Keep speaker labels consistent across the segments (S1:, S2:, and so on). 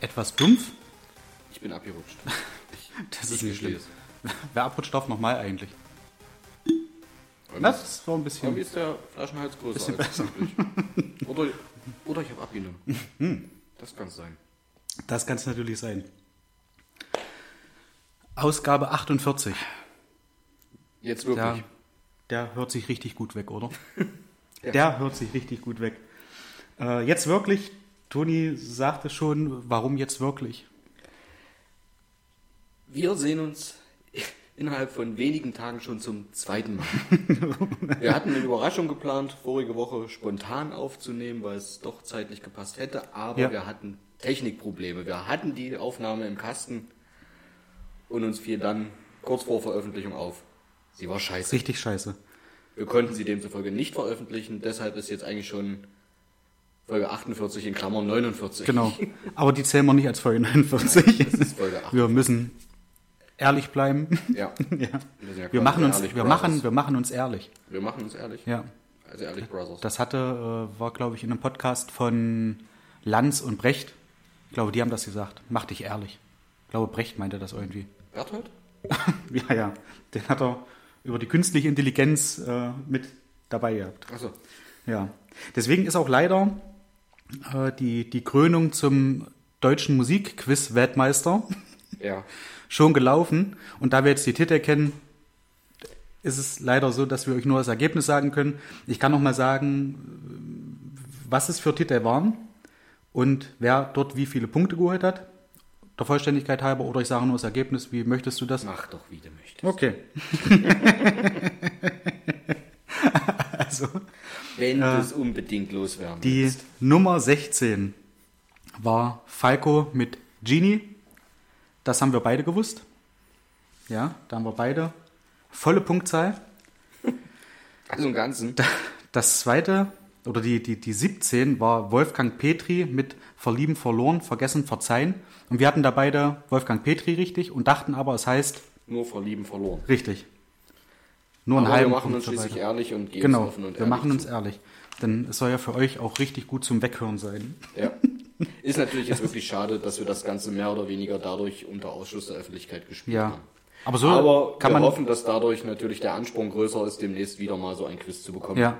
S1: Etwas dumpf?
S2: Ich bin abgerutscht.
S1: Das ist
S2: Ich
S1: nicht schlimm. Wer abrutscht darf nochmal eigentlich? Das war ein
S2: Irgendwie
S1: bisschen.
S2: ist der Flaschenhals größer
S1: Bisschen
S2: üblich. Oder, oder ich habe abgenommen. Das kann sein.
S1: Das kann es natürlich sein. Ausgabe 48.
S2: Jetzt wirklich.
S1: Der, der hört sich richtig gut weg, oder? Der hört sich richtig gut weg. Äh, jetzt wirklich, Toni sagte schon, warum jetzt wirklich?
S2: Wir sehen uns innerhalb von wenigen Tagen schon zum zweiten Mal. Wir hatten eine Überraschung geplant, vorige Woche spontan aufzunehmen, weil es doch zeitlich gepasst hätte, aber
S1: Ja.
S2: wir hatten Technikprobleme. Wir hatten die Aufnahme im Kasten und uns fiel dann kurz vor Veröffentlichung auf. Sie war scheiße.
S1: Richtig scheiße.
S2: Wir konnten sie demzufolge nicht veröffentlichen, deshalb ist jetzt eigentlich schon Folge 48 in Klammern 49.
S1: Genau. Aber die zählen wir nicht als Folge 49.
S2: Das ist Folge 8.
S1: Wir müssen ehrlich bleiben.
S2: Ja.
S1: Ja.
S2: Wir,
S1: Wir machen uns,
S2: ehrlich
S1: wir
S2: Brothers.
S1: machen, wir machen uns ehrlich.
S2: wir machen uns ehrlich.
S1: Ja.
S2: Also ehrlich Brothers.
S1: Das hatte, äh, war glaube ich in einem Podcast von Lanz und Brecht. Ich glaube, die haben das gesagt. Mach dich ehrlich. Ich glaube, Brecht meinte das irgendwie.
S2: Berthold?
S1: Ja, ja. Den hat er über die künstliche Intelligenz äh, mit dabei gehabt.
S2: Achso.
S1: Ja. Deswegen ist auch leider äh, die, die Krönung zum deutschen Musikquiz-Weltmeister
S2: Ja.
S1: schon gelaufen. Und da wir jetzt die Titel kennen, ist es leider so, dass wir euch nur das Ergebnis sagen können. Ich kann noch mal sagen, was es für Titel waren und wer dort wie viele Punkte geholt hat. Der Vollständigkeit halber. Oder ich sage nur das Ergebnis. Wie möchtest du das?
S2: Mach doch, wie du möchtest.
S1: Okay. also,
S2: Wenn du es unbedingt loswerden
S1: die
S2: willst.
S1: Nummer 16 war Falco mit Genie. Das haben wir beide gewusst. Ja, da haben wir beide volle Punktzahl.
S2: Also im Ganzen.
S1: Das zweite, oder die, die, die 17 war Wolfgang Petri mit Verlieben verloren, vergessen, verzeihen. Und wir hatten da beide Wolfgang Petri richtig und dachten aber, es heißt
S2: Nur verlieben verloren.
S1: richtig. Nur
S2: Aber wir
S1: halben
S2: machen
S1: Punkt
S2: uns schließlich ehrlich und gehen
S1: Genau,
S2: offen und
S1: wir
S2: ehrlich
S1: machen uns
S2: zu.
S1: ehrlich. Denn es soll ja für euch auch richtig gut zum Weghören sein.
S2: Ja. Ist natürlich jetzt wirklich schade, dass wir das Ganze mehr oder weniger dadurch unter Ausschluss der Öffentlichkeit gespielt
S1: Ja.
S2: haben.
S1: Aber so
S2: Aber
S1: kann
S2: wir
S1: man.
S2: hoffen, dass dadurch natürlich der Ansprung größer ist, demnächst wieder mal so ein Quiz zu bekommen.
S1: Ja.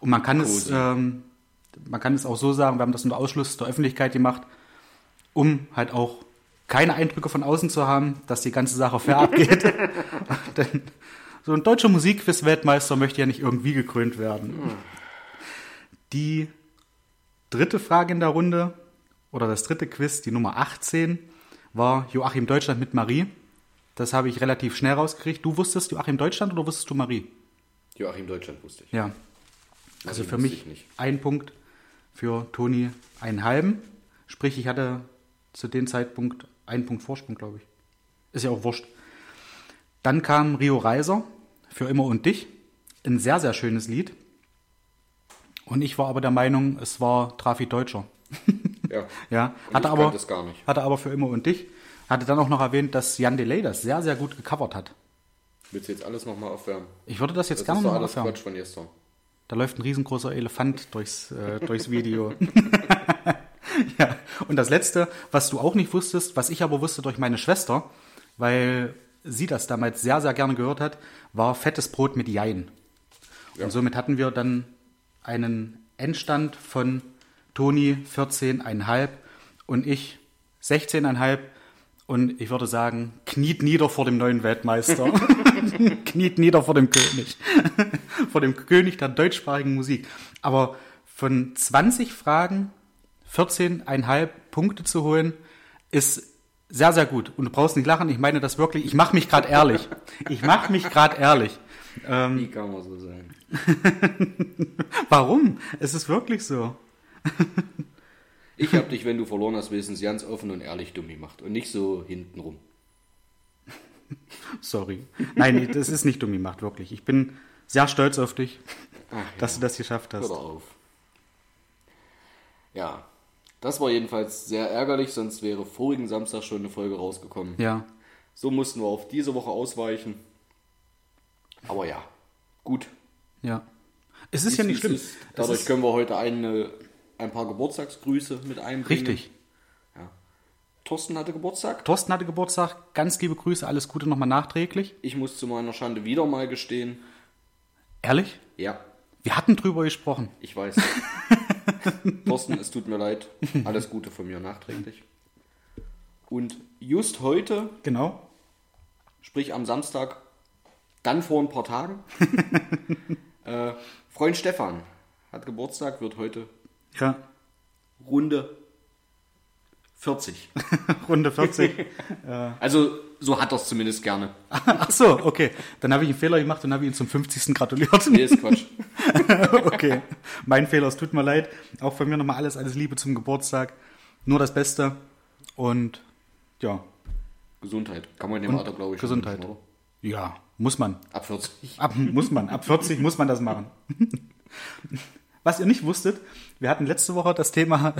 S1: Und man kann es,
S2: Cozy.
S1: ähm, man kann es auch so sagen, wir haben das unter Ausschluss der Öffentlichkeit gemacht, um halt auch keine Eindrücke von außen zu haben, dass die ganze Sache fair abgeht. Denn so ein deutscher Musikquiz-Weltmeister möchte ja nicht irgendwie gekrönt werden. Die dritte Frage in der Runde oder das dritte Quiz, die Nummer 18, war Joachim Deutschland mit Marie. Das habe ich relativ schnell rausgekriegt. Du wusstest Joachim Deutschland oder wusstest du Marie?
S2: Joachim Deutschland wusste ich.
S1: Ja. Also
S2: Marie
S1: für mich ein Punkt, für Toni einen halben. Sprich, ich hatte zu dem Zeitpunkt einen Punkt Vorsprung, glaube ich. Ist ja auch wurscht. Dann kam Rio Reiser für Immer und Dich. Ein sehr, sehr schönes Lied. Und ich war aber der Meinung, es war Trafi Deutscher.
S2: Ja.
S1: Ja, hatte aber, hatte aber für Immer und Dich. Hatte dann auch noch erwähnt, dass Jan Delay das sehr, sehr gut gecovert hat.
S2: Willst du jetzt alles nochmal aufwärmen?
S1: Ich würde das jetzt
S2: Das
S1: gerne
S2: ist doch
S1: noch
S2: alles
S1: aufwärmen.
S2: Quatsch von gestern.
S1: Da läuft ein riesengroßer Elefant durchs, äh, durchs Video. ja, und das Letzte, was du auch nicht wusstest, was ich aber wusste durch meine Schwester, weil sie das damals sehr, sehr gerne gehört hat, war fettes Brot mit Jein.
S2: Ja.
S1: Und somit hatten wir dann einen Endstand von Toni 14,5 und ich 16,5. Und ich würde sagen, kniet nieder vor dem neuen Weltmeister. kniet nieder vor dem König. vor dem König der deutschsprachigen Musik. Aber von 20 Fragen 14,5 Punkte zu holen, ist sehr, sehr gut. Und du brauchst nicht lachen, ich meine das wirklich. Ich mache mich gerade ehrlich. Ich mache mich gerade ehrlich. Ähm,
S2: Wie kann man so sein?
S1: warum? Es ist wirklich so.
S2: Ich habe dich, wenn du verloren hast, wenigstens ganz offen und ehrlich dumm gemacht und nicht so hintenrum.
S1: Sorry. Nein, das ist nicht dumm gemacht, wirklich. Ich bin sehr stolz auf dich,
S2: Ach,
S1: dass du das geschafft
S2: Hör
S1: hast.
S2: doch auf. Ja, das war jedenfalls sehr ärgerlich, sonst wäre vorigen Samstag schon eine Folge rausgekommen.
S1: Ja,
S2: So mussten wir auf diese Woche ausweichen. Aber ja, gut.
S1: Ja. Es ist ja nicht schlimm.
S2: ist. Dadurch
S1: ist
S2: können wir heute eine, ein paar Geburtstagsgrüße mit einbringen.
S1: richtig.
S2: Ja. Thorsten hatte Geburtstag.
S1: Thorsten hatte Geburtstag. Ganz liebe Grüße, alles Gute nochmal nachträglich.
S2: Ich muss zu meiner Schande wieder mal gestehen.
S1: Ehrlich?
S2: Ja,
S1: Wir hatten drüber gesprochen.
S2: ich weiß. Thorsten, es tut mir leid. Alles Gute von mir nachträglich. Und just heute
S1: Genau.
S2: sprich am Samstag, dann vor ein paar Tagen. äh, Freund Stefan hat Geburtstag, wird heute
S1: Ja.
S2: Runde 40.
S1: Runde 40.
S2: Also so hat er es zumindest gerne.
S1: Ach so, okay. Dann habe ich einen Fehler gemacht und habe ihn zum 50. gratuliert.
S2: Nee, ist Quatsch.
S1: okay. Mein Fehler, es tut mir leid. Auch von mir nochmal alles, alles Liebe zum Geburtstag. Nur das Beste. Und ja,
S2: Gesundheit. Kann man dem Alter, glaube ich,
S1: Gesundheit.
S2: oder?
S1: ja, muss man.
S2: Ab 40.
S1: Ab, muss man. Ab 40 muss man das machen. Was ihr nicht wusstet, wir hatten letzte Woche das Thema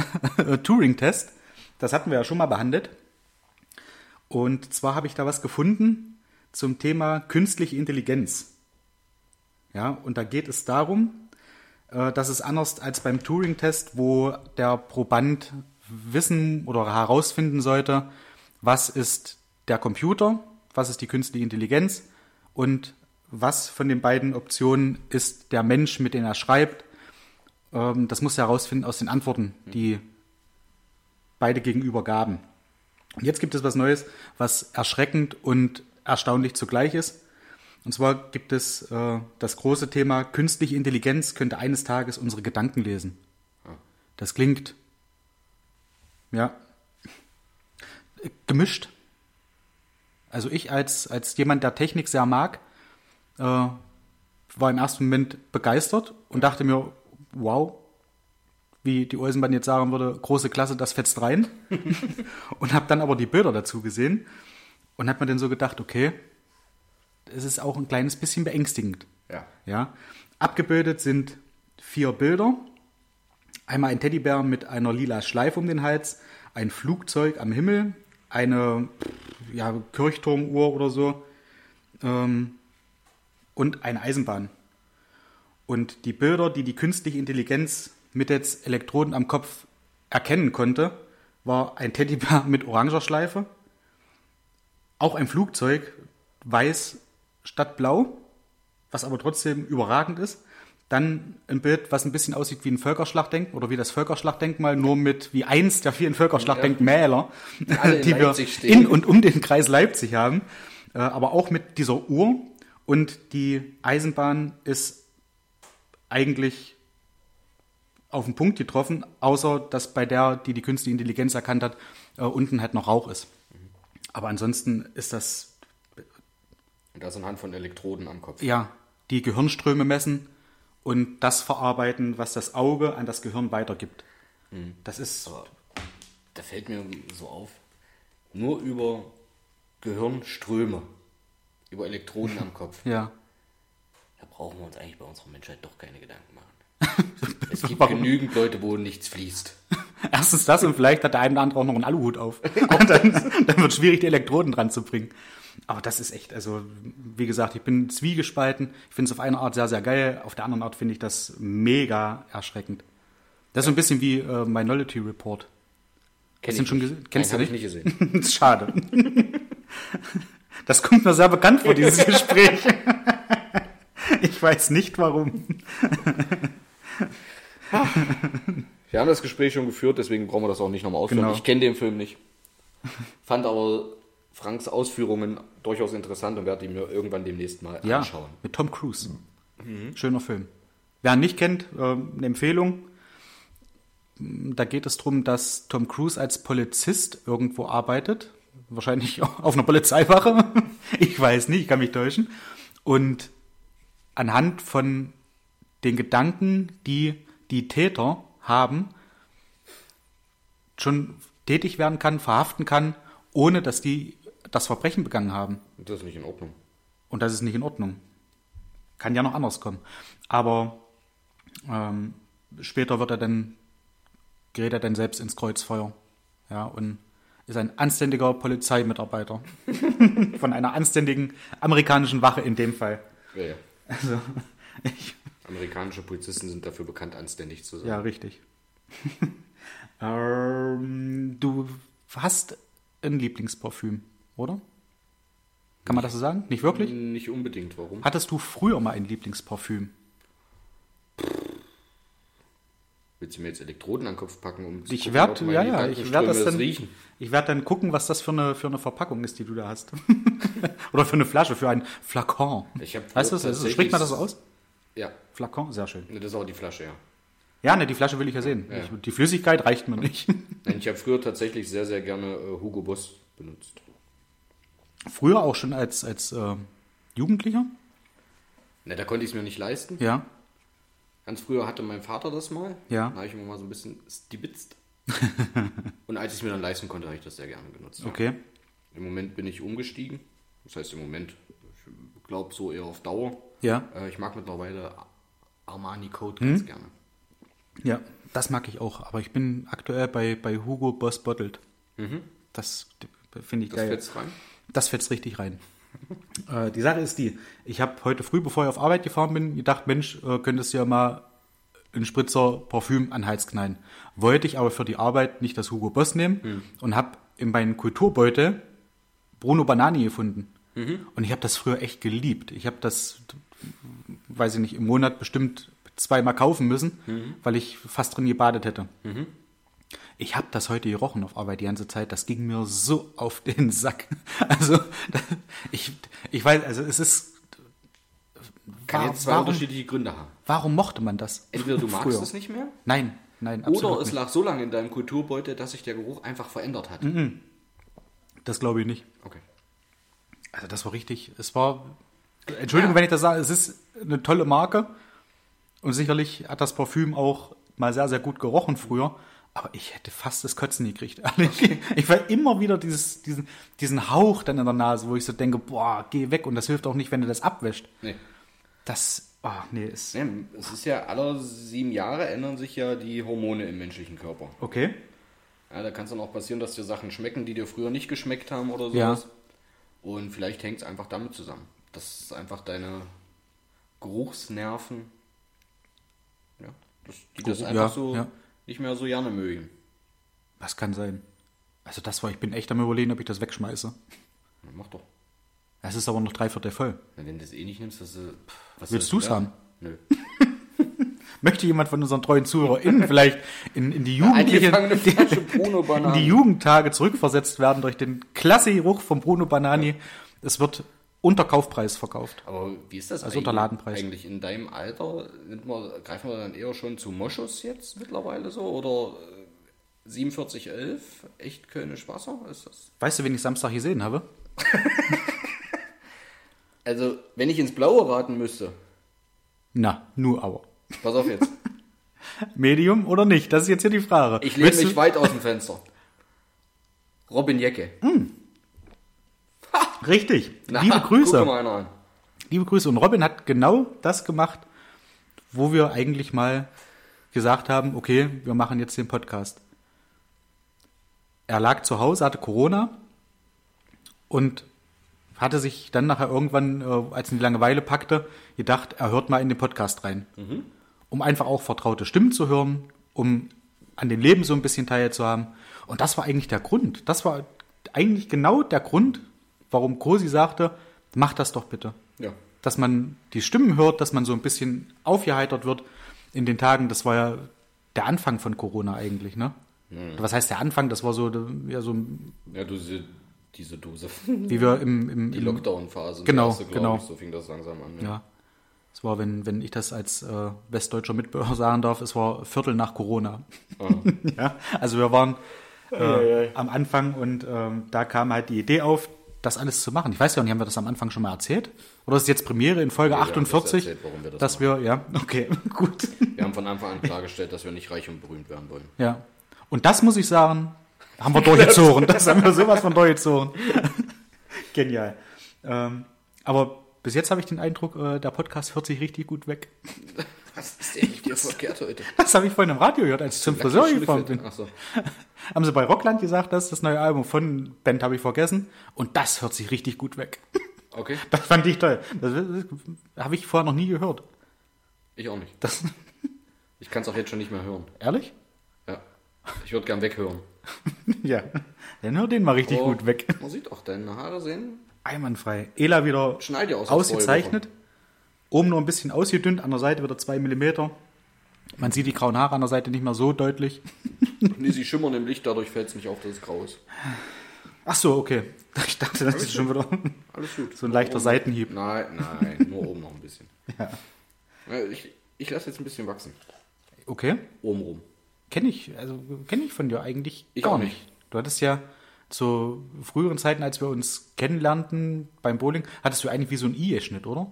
S1: Turing-Test. Das hatten wir ja schon mal behandelt. Und zwar habe ich da was gefunden zum Thema künstliche Intelligenz. Ja, und da geht es darum, äh, dass es anders als beim Turing-Test, wo der Proband wissen oder herausfinden sollte, was ist der Computer, was ist die künstliche Intelligenz und was von den beiden Optionen ist der Mensch, mit dem er schreibt. Ähm, Das muss er herausfinden aus den Antworten, die beide gegenüber gaben. Und jetzt gibt es was Neues, was erschreckend und erstaunlich zugleich ist. Und zwar gibt es äh, das große Thema, künstliche Intelligenz könnte eines Tages unsere Gedanken lesen. Das klingt, ja, gemischt. Also ich als, als jemand, der Technik sehr mag, äh, war im ersten Moment begeistert und dachte mir, wow, wie die Eisenbahn jetzt sagen würde, große Klasse, das fetzt rein. und habe dann aber die Bilder dazu gesehen und habe mir dann so gedacht, okay, es ist auch ein kleines bisschen beängstigend.
S2: Ja.
S1: Ja. Abgebildet sind vier Bilder. Einmal ein Teddybär mit einer lila Schleife um den Hals, ein Flugzeug am Himmel, eine ja, Kirchturmuhr oder so ähm, und eine Eisenbahn. Und die Bilder, die die künstliche Intelligenz mittels Elektroden am Kopf erkennen konnte, war ein Teddybär mit oranger Schleife, auch ein Flugzeug, weiß statt blau, was aber trotzdem überragend ist. Dann ein Bild, was ein bisschen aussieht wie ein Völkerschlachtdenkmal oder wie das Völkerschlachtdenkmal, nur mit wie eins der vielen Völkerschlachtdenkmäler,
S2: in
S1: die wir in und um den Kreis Leipzig haben. Äh, Aber auch mit dieser Uhr. Und die Eisenbahn ist eigentlich auf den Punkt getroffen, außer dass bei der, die die künstliche Intelligenz erkannt hat, äh, unten halt noch Rauch ist. Aber ansonsten ist das
S2: Und das anhand von Elektroden am Kopf.
S1: ja die Gehirnströme messen und das verarbeiten, was das Auge an das Gehirn weitergibt. Das ist
S2: Aber da fällt mir so auf, nur über Gehirnströme, über Elektroden am Kopf,
S1: ja
S2: da brauchen wir uns eigentlich bei unserer Menschheit doch keine Gedanken machen. es gibt
S1: Warum?
S2: genügend Leute, wo nichts fließt.
S1: erstens das und vielleicht hat der eine oder andere auch noch einen Aluhut auf. Dann, dann wird es schwierig, die Elektroden dran zu bringen. Aber das ist echt, also wie gesagt, ich bin zwiegespalten. Ich finde es auf eine Art sehr, sehr geil. Auf der anderen Art finde ich das mega erschreckend. Das ist so ein bisschen wie äh, Minority Report.
S2: Kenn ich
S1: schon
S2: nicht.
S1: Kennst
S2: Nein,
S1: du nicht?
S2: ich nicht gesehen.
S1: Schade. Das kommt mir sehr bekannt vor, dieses Gespräch. Ich weiß nicht warum.
S2: Wir haben das Gespräch schon geführt, deswegen brauchen wir das auch nicht nochmal ausführen.
S1: Genau.
S2: Ich kenne den Film nicht. Fand aber Franks Ausführungen durchaus interessant und werde ihn mir irgendwann demnächst mal
S1: Ja,
S2: anschauen.
S1: mit Tom Cruise. Schöner Film. Wer ihn nicht kennt, äh, eine Empfehlung. Da geht es darum, dass Tom Cruise als Polizist irgendwo arbeitet. Wahrscheinlich auf einer Polizeiwache. Ich weiß nicht, ich kann mich täuschen. Und anhand von den Gedanken, die die Täter haben, schon tätig werden kann, verhaften kann, ohne dass die das Verbrechen begangen haben.
S2: Das ist nicht in Ordnung.
S1: Und das ist nicht in Ordnung. Kann ja noch anders kommen. Aber ähm, später wird er dann, gerät er dann selbst ins Kreuzfeuer. Ja, und ist ein anständiger Polizeimitarbeiter. Von einer anständigen amerikanischen Wache in dem Fall.
S2: Ja, ja.
S1: Also, ich,
S2: Amerikanische Polizisten sind dafür bekannt, anständig zu sein.
S1: ja, richtig. ähm, du hast ein Lieblingsparfüm, oder? Kann man das so sagen? Nicht wirklich?
S2: Nicht unbedingt. Warum?
S1: Hattest du früher mal ein Lieblingsparfüm?
S2: Willst du mir jetzt Elektroden an den Kopf packen, um zu
S1: Ich
S2: meine
S1: ja, ja, ich werde das dann,
S2: riechen?
S1: ich werde dann gucken, was das für eine, für eine Verpackung ist, die du da hast. Oder für eine Flasche, für ein Flakon.
S2: Ich hab
S1: weißt du, ist- spricht man das so aus?
S2: Ja,
S1: Flakon, sehr schön.
S2: ne, das ist auch die Flasche, ja.
S1: Ja, ne, die Flasche will ich ja sehen.
S2: Ja.
S1: Ich, die Flüssigkeit reicht mir nicht.
S2: Ich habe früher tatsächlich sehr, sehr gerne äh, Hugo Boss benutzt.
S1: Früher auch schon als, als äh, Jugendlicher?
S2: Ne, da konnte ich es mir nicht leisten.
S1: Ja.
S2: Ganz früher hatte mein Vater das mal.
S1: Ja.
S2: Da habe ich immer mal so ein bisschen stibitzt. Und als ich es mir dann leisten konnte, habe ich das sehr gerne genutzt. ja.
S1: Okay.
S2: Im Moment bin ich umgestiegen. Das heißt im Moment, ich glaube so eher auf Dauer.
S1: Ja.
S2: Äh, ich mag mittlerweile Armani Code
S1: Hm?
S2: ganz gerne.
S1: Ja, das mag ich auch. Aber ich bin aktuell bei, bei Hugo Boss Bottled. Das finde ich
S2: Das
S1: geil.
S2: fetzt rein.
S1: Das fetzt richtig rein. äh, die Sache ist die, ich habe heute früh, bevor ich auf Arbeit gefahren bin, gedacht, Mensch, äh, könntest du ja mal einen Spritzer Parfüm an den Hals knallen. Wollte ich aber für die Arbeit nicht das Hugo Boss nehmen und habe in meinen Kulturbeutel Bruno Banani gefunden. Und ich habe das früher echt geliebt. Ich habe das, weiß ich nicht, im Monat bestimmt zweimal kaufen müssen, weil ich fast drin gebadet hätte. Ich habe das heute gerochen auf Arbeit die ganze Zeit. Das ging mir so auf den Sack. Also ich, ich weiß, also es ist.
S2: Kann jetzt zwei
S1: warum,
S2: unterschiedliche Gründe haben.
S1: warum mochte man das?
S2: Entweder du magst
S1: früher?
S2: es nicht mehr
S1: Nein, nein, absolut
S2: oder es
S1: nicht.
S2: lag so lange in deinem Kulturbeutel, dass sich der Geruch einfach verändert hat.
S1: Das glaube ich nicht.
S2: Okay.
S1: Also das war richtig. Es war. Entschuldigung, wenn ich das sage, es ist eine tolle Marke. Und sicherlich hat das Parfüm auch mal sehr, sehr gut gerochen früher. Aber ich hätte fast das Kotzen gekriegt, ehrlich. Ich war immer wieder dieses, diesen, diesen Hauch dann in der Nase, wo ich so denke, boah, geh weg. Und das hilft auch nicht, wenn du das abwäscht.
S2: Nee.
S1: Das, ah, nee, ist.
S2: Nee, es ist ja alle sieben Jahre ändern sich ja die Hormone im menschlichen Körper.
S1: Okay.
S2: Ja, da kann es dann auch passieren, dass dir Sachen schmecken, die dir früher nicht geschmeckt haben oder
S1: Ja.
S2: sowas. Und vielleicht hängt es einfach damit zusammen. dass einfach deine Geruchsnerven, ja, dass die das einfach
S1: ja,
S2: so
S1: ja.
S2: Nicht mehr so gerne mögen.
S1: Das kann sein. Also das war, ich bin echt am überlegen, ob ich das wegschmeiße.
S2: Na, mach doch.
S1: Es ist aber noch drei Viertel voll.
S2: Na, wenn du das eh nicht nimmst, das, pff, was
S1: Willst
S2: das
S1: du's haben?
S2: Nö.
S1: Möchte jemand von unseren treuen ZuhörerInnen vielleicht in, in die jugendliche, in die Jugendtage zurückversetzt werden durch den klasse Geruch von Bruno Banani? Es wird unter Kaufpreis verkauft.
S2: Aber wie ist das
S1: Also
S2: eigentlich,
S1: unter Ladenpreis.
S2: eigentlich in deinem Alter? Man, greifen wir dann eher schon zu Moschus jetzt mittlerweile so? Oder äh, 4711, echt Kölnisch Wasser? Ist das?
S1: Weißt du, wen ich Samstag gesehen habe?
S2: Also, wenn ich ins Blaue raten müsste,
S1: Na, nur aber.
S2: pass auf jetzt.
S1: Medium oder nicht? Das ist jetzt hier die Frage.
S2: Ich lehne mich weit aus dem Fenster. Robin Jecke.
S1: Richtig.
S2: Na,
S1: Liebe Grüße. Liebe Grüße. Und Robin hat genau das gemacht, wo wir eigentlich mal gesagt haben, okay, wir machen jetzt den Podcast. Er lag zu Hause, hatte Corona und hatte sich dann nachher irgendwann, äh, als ihn die Langeweile packte, gedacht, er hört mal in den Podcast rein. Um einfach auch vertraute Stimmen zu hören, um an dem Leben so ein bisschen teilzuhaben. Und das war eigentlich der Grund. Das war eigentlich genau der Grund, warum Kosi sagte, mach das doch bitte
S2: Ja.
S1: dass man die Stimmen hört, dass man so ein bisschen aufgeheitert wird in den Tagen. Das war ja der Anfang von Corona eigentlich, ne? Was heißt der Anfang? Das war so, ja, so
S2: Ja, du diese, Dose.
S1: wie wir im, im,
S2: Die Lockdown-Phase.
S1: Genau,
S2: erste,
S1: genau.
S2: Ich, so fing das langsam an.
S1: ja. Es war, wenn, wenn ich das als äh, westdeutscher Mitbürger sagen darf, es war Viertel nach Corona. ja, also wir waren äh, am Anfang und ähm, da kam halt die Idee auf, das alles zu machen. Ich weiß ja nicht, haben wir das am Anfang schon mal erzählt? Oder ist es jetzt Premiere in Folge
S2: Nee, wir haben das
S1: 48,
S2: erzählt, warum wir das
S1: dass wir, ja, okay, gut.
S2: Wir haben von Anfang an klargestellt, dass wir nicht reich und berühmt werden wollen.
S1: Ja. Und das muss ich sagen, haben wir durchgezogen. Das haben wir sowas von durchgezogen. Genial. Ähm, aber bis jetzt habe ich den Eindruck, äh, der Podcast hört sich richtig gut weg.
S2: Was ist denn mit dir verkehrt heute?
S1: Das habe ich vorhin im Radio gehört, als ich zum Friseur gefahren bin.
S2: Achso.
S1: Haben sie bei Rockland gesagt, das ist das neue Album von Band, habe ich vergessen. Und das hört sich richtig gut weg.
S2: Okay,
S1: Das fand ich toll. Das, das habe ich vorher noch nie gehört.
S2: ich auch nicht.
S1: Das,
S2: Ich kann es auch jetzt schon nicht mehr hören.
S1: ehrlich?
S2: Ja. Ich würde gern weghören.
S1: Ja. Dann hör den mal richtig
S2: Oh,
S1: gut weg.
S2: Man sieht auch deine Haare sehen.
S1: Einwandfrei. Ela wieder
S2: Schneid dir aus.
S1: ausgezeichnet. Oben nur ein bisschen ausgedünnt, an der Seite wieder 2 mm. Man sieht die grauen Haare an der Seite nicht mehr so deutlich.
S2: Nee, sie schimmern im Licht, dadurch fällt es nicht auf, dass es grau ist.
S1: Ach so, okay. Ich dachte, das ist schon wieder
S2: Alles gut.
S1: so ein leichter
S2: Oben-
S1: Seitenhieb.
S2: Nein, nein, nur oben noch ein bisschen.
S1: Ja.
S2: Ich, ich lasse jetzt ein bisschen wachsen.
S1: Okay.
S2: Oben rum.
S1: Kenne ich, also kenne ich von dir eigentlich
S2: Ich
S1: gar
S2: auch
S1: nicht. Du hattest ja zu früheren Zeiten, als wir uns kennenlernten beim Bowling, hattest du eigentlich wie so ein I-Schnitt, oder?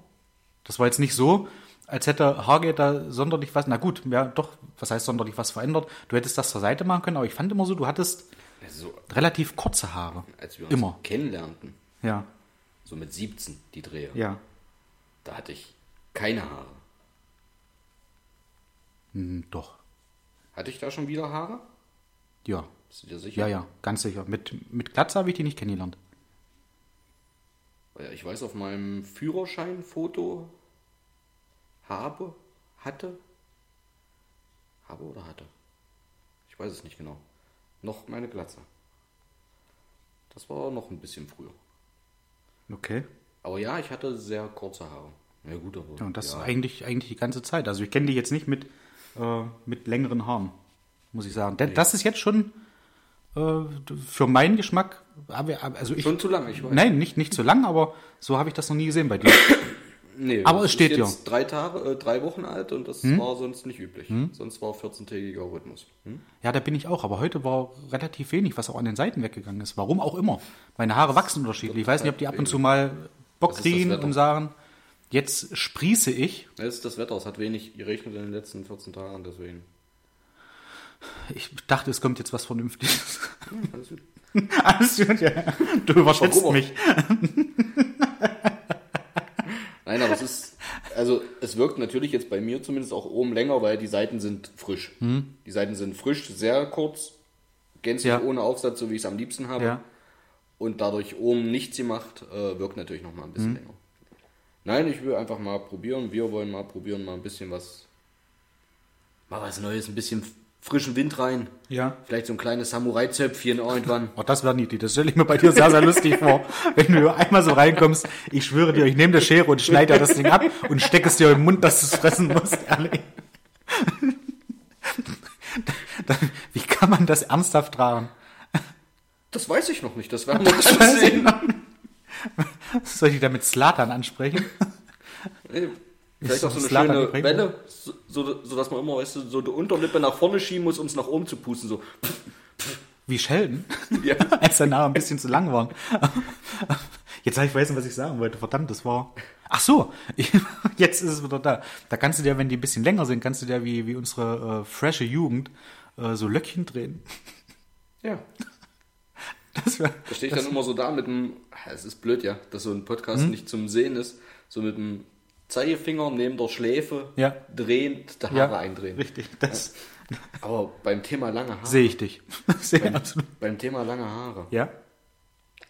S1: Das war jetzt nicht so, als hätte Hage da sonderlich was, na gut, ja doch, was heißt sonderlich was verändert? Du hättest das zur Seite machen können, aber ich fand immer so, du hattest
S2: Also,
S1: relativ kurze Haare.
S2: als wir uns
S1: Immer.
S2: kennenlernten,
S1: Ja,
S2: so mit 17, die Drehe,
S1: ja.
S2: da hatte ich keine Haare.
S1: Hm, doch.
S2: Hatte ich da schon wieder Haare?
S1: Ja.
S2: Bist du dir sicher?
S1: Ja, ja, ganz sicher. Mit, mit Glatze habe ich die nicht kennengelernt.
S2: Ich weiß, auf meinem Führerscheinfoto habe, hatte, habe oder hatte. Ich weiß es nicht genau. Noch meine Glatze. Das war noch ein bisschen früher.
S1: Okay.
S2: Aber ja, ich hatte sehr kurze Haare. Ja gut, aber
S1: Ja, und das
S2: ja,
S1: eigentlich, eigentlich die ganze Zeit. Also ich kenne die jetzt nicht mit, äh, mit längeren Haaren, muss ich sagen. Denn das ist jetzt schon äh, für meinen Geschmack, also ich,
S2: schon zu lange, ich weiß.
S1: nein, nicht, nicht so lang, aber so habe ich das noch nie gesehen bei dir.
S2: Nee,
S1: Aber es steht ja.
S2: jetzt drei Tage, äh, drei Wochen alt und das war sonst nicht üblich. Sonst war 14-tägiger Rhythmus. Hm?
S1: Ja, da bin ich auch, aber heute war relativ wenig, was auch an den Seiten weggegangen ist. Warum auch immer. Meine Haare wachsen unterschiedlich. Ich weiß nicht, ob die ab und zu mal Bock kriegen und sagen, jetzt sprieße ich.
S2: Das ist das Wetter, es hat wenig geregnet in den letzten 14 Tagen, deswegen.
S1: Ich dachte, es kommt jetzt was Vernünftiges.
S2: Alles gut.
S1: Alles gut, ja. Du überschätzt mich.
S2: Nein, aber es ist, also es wirkt natürlich jetzt bei mir zumindest auch oben länger, weil die Seiten sind frisch. Die Seiten sind frisch, sehr kurz, gänzlich
S1: Ja.
S2: ohne Aufsatz, so wie ich es am liebsten habe.
S1: Ja.
S2: Und dadurch oben nichts gemacht, äh, wirkt natürlich noch mal ein bisschen länger. Nein, ich will einfach mal probieren. Wir wollen mal probieren, mal ein bisschen was, mal was Neues, ein bisschen frischen Wind rein.
S1: Ja.
S2: Vielleicht so ein kleines Samurai-Zöpfchen irgendwann.
S1: Oh, das wäre niedlich. Das stelle ich mir bei dir sehr, sehr lustig vor. Wenn du einmal so reinkommst, ich schwöre dir, ich nehme der Schere und schneide das Ding ab und stecke es dir im Mund, dass du es fressen musst, ehrlich. Wie kann man das ernsthaft tragen?
S2: Das weiß ich noch nicht, das werden wir dann sehen.
S1: Soll ich damit Slatan ansprechen?
S2: Vielleicht auch so eine schöne. Welle, so, so, so dass man immer, weißt du, so die Unterlippe nach vorne schieben muss, um es nach oben zu pusten. So.
S1: Wie Sheldon,
S2: Ja.
S1: als seine Haare ein bisschen zu lang waren. Jetzt habe ich vergessen, was ich sagen wollte. Verdammt, das war. Ach so, jetzt ist es wieder da. Da kannst du dir, wenn die ein bisschen länger sind, kannst du dir wie, wie unsere äh, frische Jugend äh, so Löckchen drehen.
S2: ja.
S1: Das wär,
S2: Da stehe ich dann immer so da mit dem, es ist blöd, ja, dass so ein Podcast
S1: Hm?
S2: nicht zum Sehen ist, so mit dem Zeigefinger neben der Schläfe
S1: Ja.
S2: drehend, die Haare
S1: ja,
S2: eindrehen.
S1: richtig. Das
S2: Aber beim Thema lange Haare,
S1: sehe ich dich. Sehe
S2: beim,
S1: absolut.
S2: beim Thema lange Haare,
S1: Ja,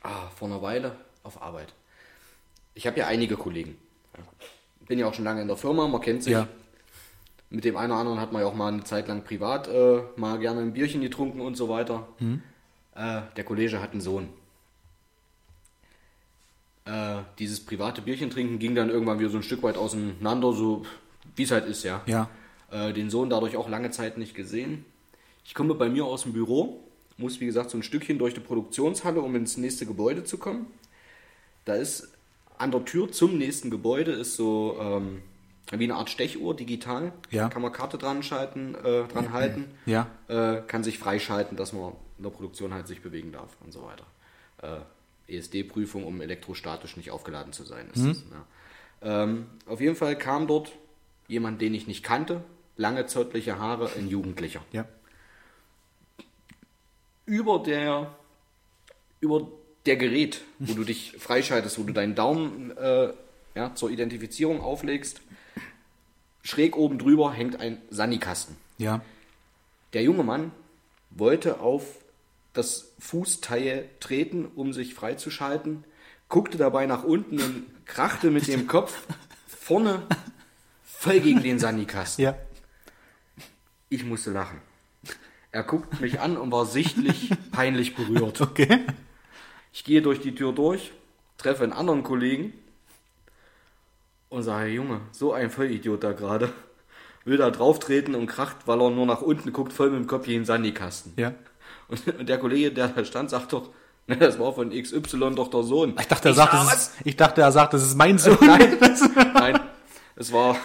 S2: ah, vor einer Weile auf Arbeit. Ich habe ja einige Kollegen. Bin ja auch schon lange in der Firma, man kennt sich.
S1: Ja.
S2: Mit dem einen oder anderen hat man ja auch mal eine Zeit lang privat äh, mal gerne ein Bierchen getrunken und so weiter. Äh, der Kollege hat einen Sohn. Äh, dieses private Bierchen trinken ging dann irgendwann wieder so ein Stück weit auseinander, so wie es halt ist, ja.
S1: ja.
S2: Äh, den Sohn dadurch auch lange Zeit nicht gesehen. Ich komme bei mir aus dem Büro, muss wie gesagt so ein Stückchen durch die Produktionshalle, um ins nächste Gebäude zu kommen. Da ist an der Tür zum nächsten Gebäude ist so ähm, wie eine Art Stechuhr digital.
S1: Ja.
S2: Kann man Karte dran schalten, äh, dran halten.
S1: Ja.
S2: Äh, kann sich freischalten, dass man in der Produktion halt sich bewegen darf und so weiter. Äh, ESD-Prüfung, um elektrostatisch nicht aufgeladen zu sein. Ist das, ja. ähm, auf jeden Fall kam dort jemand, den ich nicht kannte, lange zöttliche Haare, ein Jugendlicher.
S1: Ja.
S2: über der, über der Gerät, wo du dich freischaltest, wo du deinen Daumen äh, ja, zur Identifizierung auflegst, schräg oben drüber hängt ein Sanikasten.
S1: Ja.
S2: Der junge Mann wollte auf das Fußteil treten, um sich freizuschalten, guckte dabei nach unten und krachte mit dem Kopf vorne voll gegen den Sanikasten.
S1: Ja.
S2: Ich musste lachen. Er guckt mich an und war sichtlich peinlich berührt.
S1: Okay.
S2: Ich gehe durch die Tür durch, treffe einen anderen Kollegen und sage, Junge, so ein Vollidiot da gerade. Will da drauf treten und kracht, weil er nur nach unten guckt, voll mit dem Kopf gegen den Sanikasten.
S1: Ja.
S2: Und, und der Kollege, der da stand, sagt doch, ne, das war von XY doch der Sohn.
S1: Ich dachte, er sagt,
S2: sag,
S1: das ist, ich dachte, er sagt, das ist mein Sohn.
S2: Nein, nein, es war.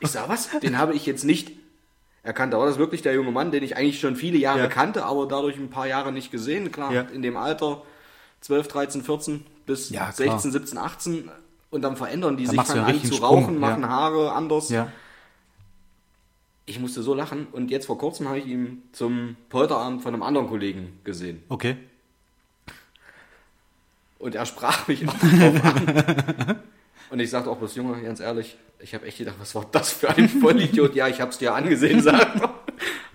S2: Ich sag was? Den habe ich jetzt nicht erkannt. Da war das wirklich der junge Mann, den ich eigentlich schon viele Jahre
S1: Ja.
S2: kannte, aber dadurch ein paar Jahre nicht gesehen. Klar,
S1: Ja.
S2: in dem Alter 12, 13, 14 bis
S1: Ja, klar.
S2: 16, 17, 18 und dann verändern die
S1: Da
S2: sich, fangen an zu
S1: Sprung,
S2: rauchen,
S1: ja.
S2: machen Haare anders.
S1: Ja.
S2: Ich musste so lachen und jetzt vor kurzem habe ich ihn zum Polterabend von einem anderen Kollegen gesehen.
S1: Okay.
S2: Und er sprach mich auch drauf an. Und ich sagte auch bloß, Junge, ganz ehrlich, ich habe echt gedacht, was war das für ein Vollidiot? ja, ich habe es dir angesehen, sagt er.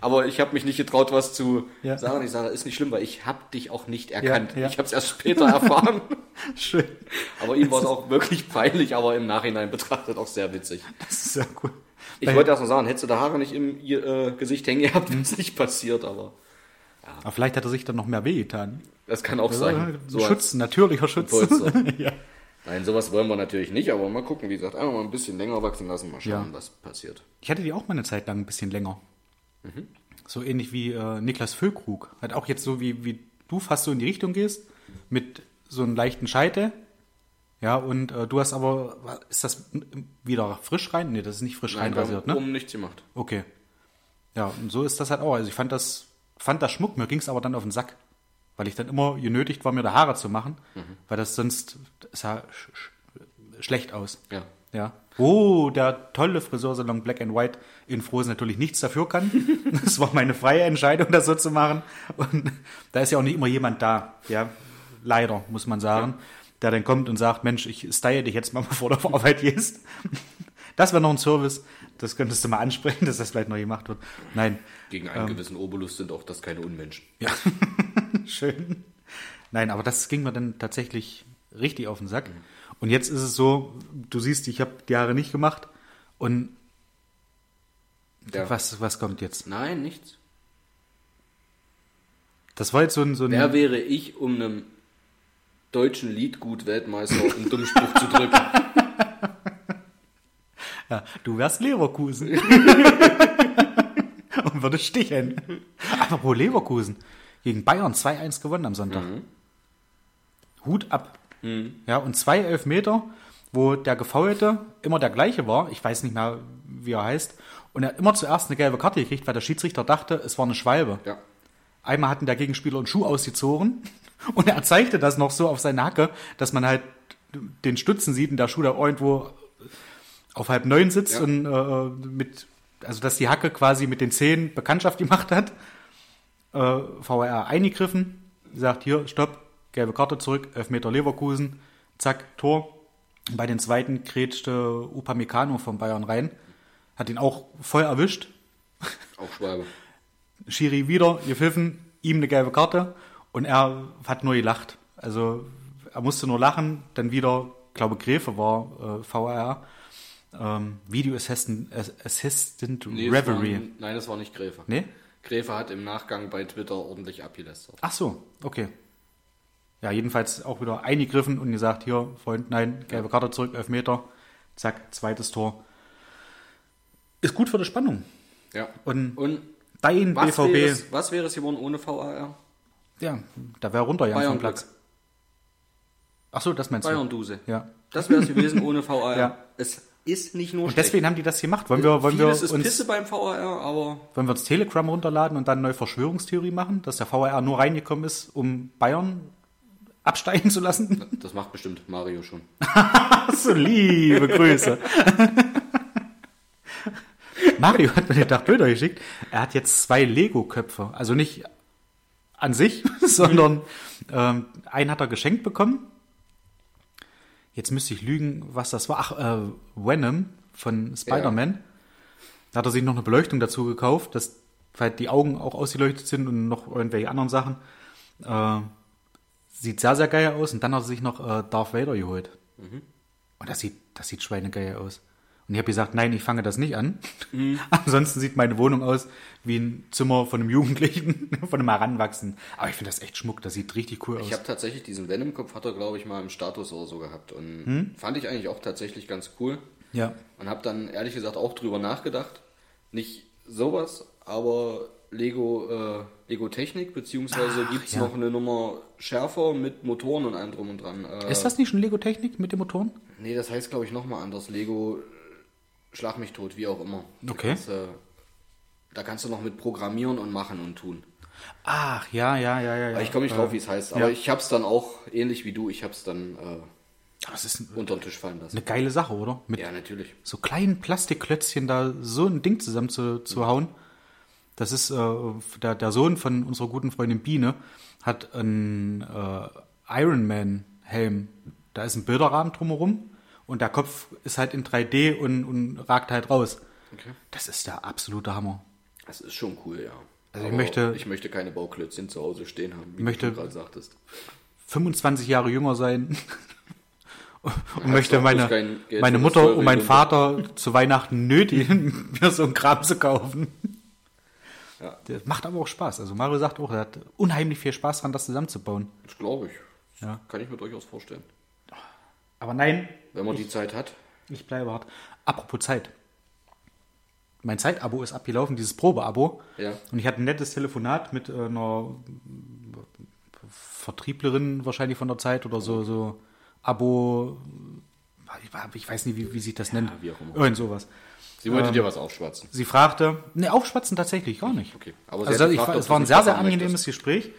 S2: Aber ich habe mich nicht getraut, was zu
S1: Ja.
S2: sagen. Ich sage, ist nicht schlimm, weil ich habe dich auch nicht erkannt.
S1: ja.
S2: Ich habe es erst später erfahren.
S1: Schön.
S2: Aber ihm war es auch wirklich peinlich, aber im Nachhinein betrachtet auch sehr witzig.
S1: Das ist sehr cool.
S2: Ich
S1: Weil-
S2: wollte erst mal sagen, hättest du da Haare nicht im äh, Gesicht hängen gehabt, wäre es nicht passiert, aber
S1: Aber vielleicht hat er sich dann noch mehr wehgetan.
S2: das kann auch sein.
S1: So Schutz, natürlicher.
S2: Polster.
S1: ja.
S2: Nein, sowas wollen wir natürlich nicht, aber mal gucken, wie gesagt, einfach mal ein bisschen länger wachsen lassen, mal schauen,
S1: Ja.
S2: was passiert.
S1: Ich hatte die auch mal eine Zeit lang ein bisschen länger.
S2: Mhm.
S1: So ähnlich wie äh, Niklas Füllkrug. Hat auch jetzt so wie, wie du fast so in die Richtung gehst, mit so einem leichten Scheite. Ja, und äh, du hast aber, ist das wieder frisch rein? Nee, das ist nicht frisch rein
S2: Nein, wir
S1: rasiert, ne?
S2: oben nichts gemacht.
S1: Okay. Ja, und so ist das halt auch. Also ich fand das, fand das Schmuck, mir ging es aber dann auf den Sack. Weil ich dann immer genötigt war, mir da Haare zu machen,
S2: Mhm.
S1: weil das sonst sah sch sch schlecht aus.
S2: Ja.
S1: Ja. Oh, der tolle Friseursalon Black and White in Frohs natürlich nichts dafür kann. Das war meine freie Entscheidung, das so zu machen. Und da ist ja auch nicht immer jemand da. Ja, leider, muss man sagen. Der dann kommt und sagt, Mensch, ich style dich jetzt mal, bevor du auf Arbeit gehst. Das wäre noch ein Service. Das könntest du mal ansprechen, dass das vielleicht noch gemacht wird. Nein,
S2: Gegen einen gewissen Obolus sind auch das keine Unmenschen.
S1: ja, schön. Nein, aber das ging mir dann tatsächlich richtig auf den Sack. Und jetzt ist es so, du siehst, ich habe die Haare nicht gemacht. Und
S2: Ja.
S1: was, was kommt jetzt?
S2: Nein, nichts.
S1: Das war jetzt so ein, so ein
S2: Wer wäre ich, um einem deutschen Liedgut-Weltmeister einen Dummspruch zu drücken?
S1: ja, du wärst Leverkusen. Und würdest sticheln. Apropos Leverkusen. Gegen Bayern 2-1 gewonnen am Sonntag. Hut ab. Ja, und zwei Elfmeter, wo der Gefaulte immer der gleiche war. Ich weiß nicht mehr, wie er heißt. Und er immer zuerst eine gelbe Karte gekriegt, weil der Schiedsrichter dachte, es war eine Schwalbe.
S2: Ja.
S1: Einmal hatten der Gegenspieler einen Schuh ausgezogen und er zeigte das noch so auf seine Hacke, dass man halt den Stutzen sieht und der Schuh da irgendwo auf halb neun sitzt
S2: Ja.
S1: und äh, mit, also dass die Hacke quasi mit den Zehen Bekanntschaft gemacht hat. Äh, VR eingegriffen, sagt hier, stopp, gelbe Karte zurück, Elfmeter Leverkusen, zack, Tor. Bei den zweiten grätschte Upamecano von Bayern rein, hat ihn auch voll erwischt,
S2: Auch Schwalbe.
S1: Schiri wieder gepfiffen, ihm eine gelbe Karte und er hat nur gelacht. Also er musste nur lachen, dann wieder, ich glaube Gräfe war äh, VR, ähm, Video Assistant, Assistant
S2: Nee,
S1: Reverie.
S2: War, nein, das war nicht Gräfe.
S1: Nee?
S2: Gräfe hat im Nachgang bei Twitter ordentlich abgelästert.
S1: Ach so, okay. Ja, jedenfalls auch wieder eingegriffen und gesagt, hier, Freund, nein, gelbe Karte zurück, Elfmeter, zack, zweites Tor. Ist gut für die Spannung.
S2: Ja.
S1: Und
S2: Und
S1: dein
S2: was wäre,
S1: BVB,
S2: es, was wäre es geworden ohne VAR?
S1: ja, da wäre runter ja vom Platz. Ach so, das meinst
S2: Bayern
S1: du?
S2: Duse.
S1: Ja.
S2: Das wäre es gewesen ohne VAR.
S1: Ja.
S2: Es ist nicht nur
S1: Und deswegen haben die das gemacht. Wollen wir, wollen wir,
S2: Vieles ist
S1: uns,
S2: Pisse beim VAR, aber
S1: wollen wir uns Telegram runterladen und dann eine neue Verschwörungstheorie machen, dass der VAR nur reingekommen ist, um Bayern absteigen zu lassen?
S2: das macht bestimmt Mario schon.
S1: So, liebe Grüße. Mario hat mir den Tag Bilder geschickt. Er hat jetzt zwei Lego-Köpfe. Also nicht an sich, sondern ähm, einen hat er geschenkt bekommen. Jetzt müsste ich lügen, was das war. Ach, äh, Venom von Spider-Man. Da hat er sich noch eine Beleuchtung dazu gekauft, dass halt die Augen auch ausgeleuchtet sind und noch irgendwelche anderen Sachen. Äh, sieht sehr, sehr geil aus. Und dann hat er sich noch äh, Darth Vader geholt. Und das sieht, das sieht schweinegeil aus. Und ich habe gesagt, nein, ich fange das nicht an. Ansonsten sieht meine Wohnung aus wie ein Zimmer von einem Jugendlichen, von einem Heranwachsenden. Aber ich finde das echt schmuck, das sieht richtig cool aus.
S2: Ich habe tatsächlich diesen Venom-Kopf, hat er, glaube ich, mal im Status oder so gehabt. Und
S1: Hm?
S2: fand ich eigentlich auch tatsächlich ganz cool.
S1: ja.
S2: Und habe dann ehrlich gesagt auch drüber nachgedacht. Nicht sowas, aber Lego, äh, Lego Technik, beziehungsweise gibt es
S1: ja.
S2: noch eine Nummer schärfer mit Motoren und allem drum und dran. Äh,
S1: Ist das nicht schon Lego-Technik mit den Motoren?
S2: Nee, das heißt, glaube ich, nochmal anders. Lego Schlag mich tot, wie auch immer. Da
S1: Okay.
S2: kannst, du- da kannst du noch mit programmieren und machen und tun.
S1: Ach, ja, ja, ja, ja.
S2: ich komme nicht drauf, wie es heißt. Aber
S1: ja.
S2: ich habe es dann auch, ähnlich wie du, ich habe es dann äh,
S1: Das ist
S2: unter den Tisch fallen lassen.
S1: eine geile Sache, oder? Mit
S2: Ja, natürlich.
S1: so kleinen Plastikklötzchen da so ein Ding zusammen zu, zu hauen. Das ist äh, der, der Sohn von unserer guten Freundin Biene hat einen äh, Ironman-Helm. Da ist ein Bilderrahmen drumherum und der Kopf ist halt in 3D und, und ragt halt raus.
S2: Okay.
S1: Das ist der absolute Hammer.
S2: Das ist schon cool, ja.
S1: Also ich möchte-
S2: ich möchte keine Bauklötzchen zu Hause stehen haben, wie
S1: möchte-
S2: du gerade sagtest.
S1: 25 Jahre jünger sein und möchte meine, meine Mutter und meinen
S2: Junge.
S1: Vater zu Weihnachten nötigen, mir so einen Kram zu kaufen.
S2: Ja.
S1: Das macht aber auch Spaß. Also Mario sagt auch, er hat unheimlich viel Spaß dran, das zusammenzubauen.
S2: Das glaube ich.
S1: Ja.
S2: Kann ich mir durchaus vorstellen.
S1: Aber nein,
S2: Wenn man die Zeit hat.
S1: ich bleibe hart. Apropos Zeit. Mein Zeitabo ist abgelaufen, dieses Probeabo.
S2: Ja.
S1: Und ich hatte ein nettes Telefonat mit äh, einer Vertrieblerin wahrscheinlich von der Zeit oder so, so Abo. Ich, ich weiß nicht, wie, wie sich das nennt.
S2: wie auch immer.
S1: Irgend sowas.
S2: Sie wollte
S1: Ähm.
S2: dir was aufschwatzen.
S1: Sie fragte, ne, aufschwatzen tatsächlich gar nicht.
S2: Okay. Aber
S1: also ich,
S2: gefragt,
S1: es war ein sehr, sehr angenehmes. Gespräch.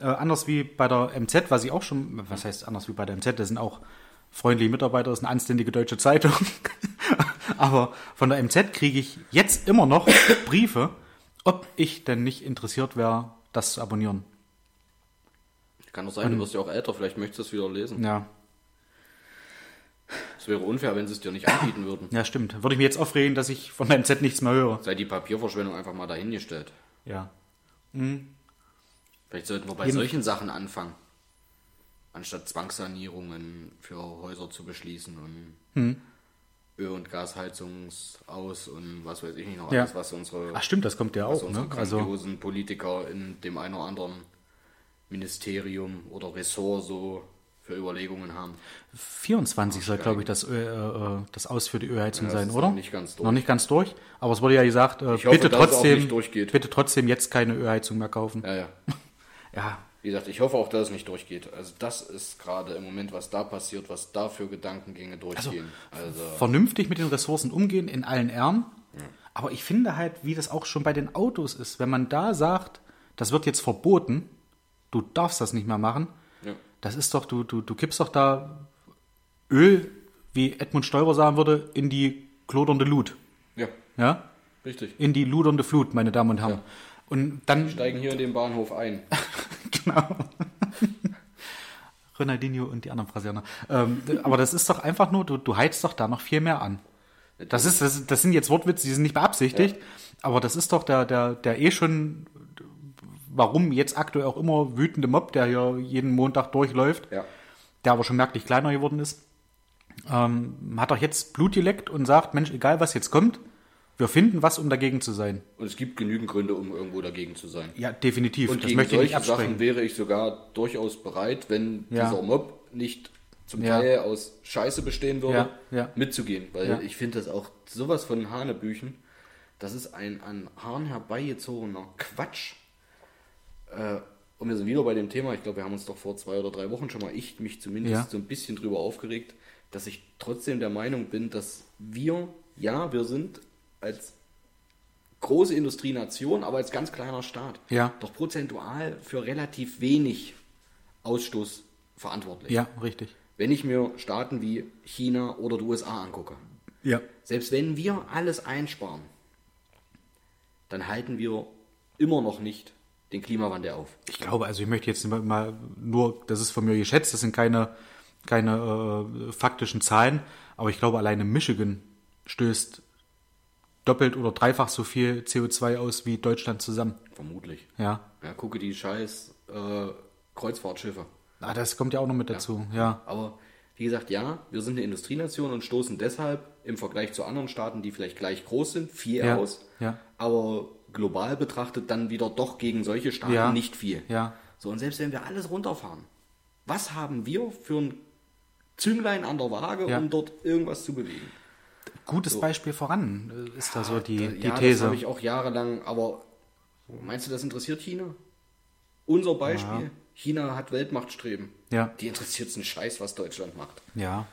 S1: Äh, anders wie bei der MZ, was ich auch schon, was heißt anders wie bei der MZ, das sind auch freundliche Mitarbeiter, das ist eine anständige deutsche Zeitung. Aber von der MZ kriege ich jetzt immer noch Briefe, ob ich denn nicht interessiert wäre, das zu abonnieren.
S2: Kann doch sein, du wirst ja auch älter, vielleicht möchtest du es wieder lesen.
S1: Ja,
S2: Es wäre unfair, wenn sie es dir nicht anbieten würden.
S1: ja, stimmt. Würde ich mir jetzt aufregen, dass ich von der MZ nichts mehr höre.
S2: Sei die Papierverschwendung einfach mal dahingestellt.
S1: Ja.
S2: Vielleicht sollten wir bei
S1: Jeden-
S2: solchen Sachen anfangen. Anstatt Zwangssanierungen für Häuser zu beschließen und
S1: Hm.
S2: Öl- und Gasheizungsaus und was weiß ich nicht noch
S1: Ja.
S2: alles, was unsere,
S1: Ach stimmt, das kommt ja auch.
S2: unsere
S1: Ne? Also,
S2: grandiosen Politiker in dem einen oder anderen Ministerium oder Ressort so für Überlegungen haben.
S1: 24 soll, glaube ich, das, äh, das Aus für die Ölheizung
S2: Ja,
S1: sein, oder?
S2: noch nicht ganz durch.
S1: Noch nicht ganz durch. Aber es wurde ja gesagt, äh,
S2: Ich hoffe,
S1: bitte, trotzdem, bitte trotzdem jetzt keine Ölheizung mehr kaufen.
S2: Ja, ja.
S1: Ja,
S2: Wie gesagt, ich hoffe auch, dass es nicht durchgeht. Also das ist gerade im Moment, was da passiert, was da für Gedankengänge durchgehen. Also,
S1: vernünftig mit den Ressourcen umgehen in allen Ehren. Aber ich finde halt, wie das auch schon bei den Autos ist, wenn man da sagt, das wird jetzt verboten, du darfst das nicht mehr machen,
S2: ja.
S1: das ist doch, du, du, du kippst doch da Öl, wie Edmund Stoiber sagen würde, in die klodernde Lut.
S2: ja,
S1: Ja?
S2: richtig.
S1: In die ludernde Flut, meine Damen und Herren.
S2: Ja.
S1: Und dann
S2: Steigen hier in den Bahnhof ein.
S1: Genau. Ronaldinho und die anderen Brasilianer. Ähm, aber das ist doch einfach nur, du, du heizt doch da noch viel mehr an. Das, ist, das, das sind jetzt Wortwitze, die sind nicht beabsichtigt, aber das ist doch der, der, der eh schon, warum jetzt aktuell auch immer wütende Mob, der hier jeden Montag durchläuft,
S2: Ja.
S1: der aber schon merklich kleiner geworden ist, ähm, hat doch jetzt Blut geleckt und sagt, Mensch, egal was jetzt kommt, wir finden was, um dagegen zu sein.
S2: Und es gibt genügend Gründe, um irgendwo dagegen zu sein.
S1: Ja, definitiv.
S2: Und
S1: das
S2: gegen solche Sachen wäre ich sogar durchaus bereit, wenn
S1: Ja.
S2: dieser Mob nicht zum
S1: Ja.
S2: Teil aus Scheiße bestehen würde,
S1: Ja,
S2: mitzugehen. Weil ich finde das auch sowas von Hanebüchen. Das ist ein an Haaren herbeigezogener Quatsch. Äh, und wir sind wieder bei dem Thema, ich glaube, wir haben uns doch vor zwei oder drei Wochen schon mal, ich mich zumindest
S1: Ja.
S2: so ein bisschen drüber aufgeregt, dass ich trotzdem der Meinung bin, dass wir, ja, wir sind als große Industrienation, aber als ganz kleiner Staat,
S1: Ja.
S2: doch prozentual für relativ wenig Ausstoß verantwortlich.
S1: Ja, richtig.
S2: Wenn ich mir Staaten wie China oder die USA angucke,
S1: Ja.
S2: selbst wenn wir alles einsparen, dann halten wir immer noch nicht den Klimawandel auf.
S1: Ich glaube, also ich möchte jetzt mal nur, das ist von mir geschätzt, das sind keine, keine äh, faktischen Zahlen, aber ich glaube, alleine Michigan stößt doppelt oder dreifach so viel CO2 aus wie Deutschland zusammen.
S2: Vermutlich.
S1: Ja.
S2: Ja, gucke die scheiß äh, Kreuzfahrtschiffe.
S1: Ah, das kommt ja auch noch mit dazu, ja.
S2: Aber wie gesagt, ja, wir sind eine Industrienation und stoßen deshalb im Vergleich zu anderen Staaten, die vielleicht gleich groß sind, viel
S1: Ja,
S2: aus.
S1: ja.
S2: Aber global betrachtet dann wieder doch gegen solche Staaten
S1: Ja,
S2: nicht viel.
S1: ja.
S2: So, und selbst wenn wir alles runterfahren, was haben wir für ein Zünglein an der Waage,
S1: Ja.
S2: um dort irgendwas zu bewegen?
S1: Gutes Beispiel voran äh, ist da so die,
S2: Da-
S1: die
S2: ja, das
S1: These.
S2: habe ich auch jahrelang, aber meinst du, das interessiert China? Unser Beispiel, China hat Weltmachtstreben.
S1: Ja.
S2: Die interessiert es einen Scheiß, was Deutschland macht.
S1: Ja.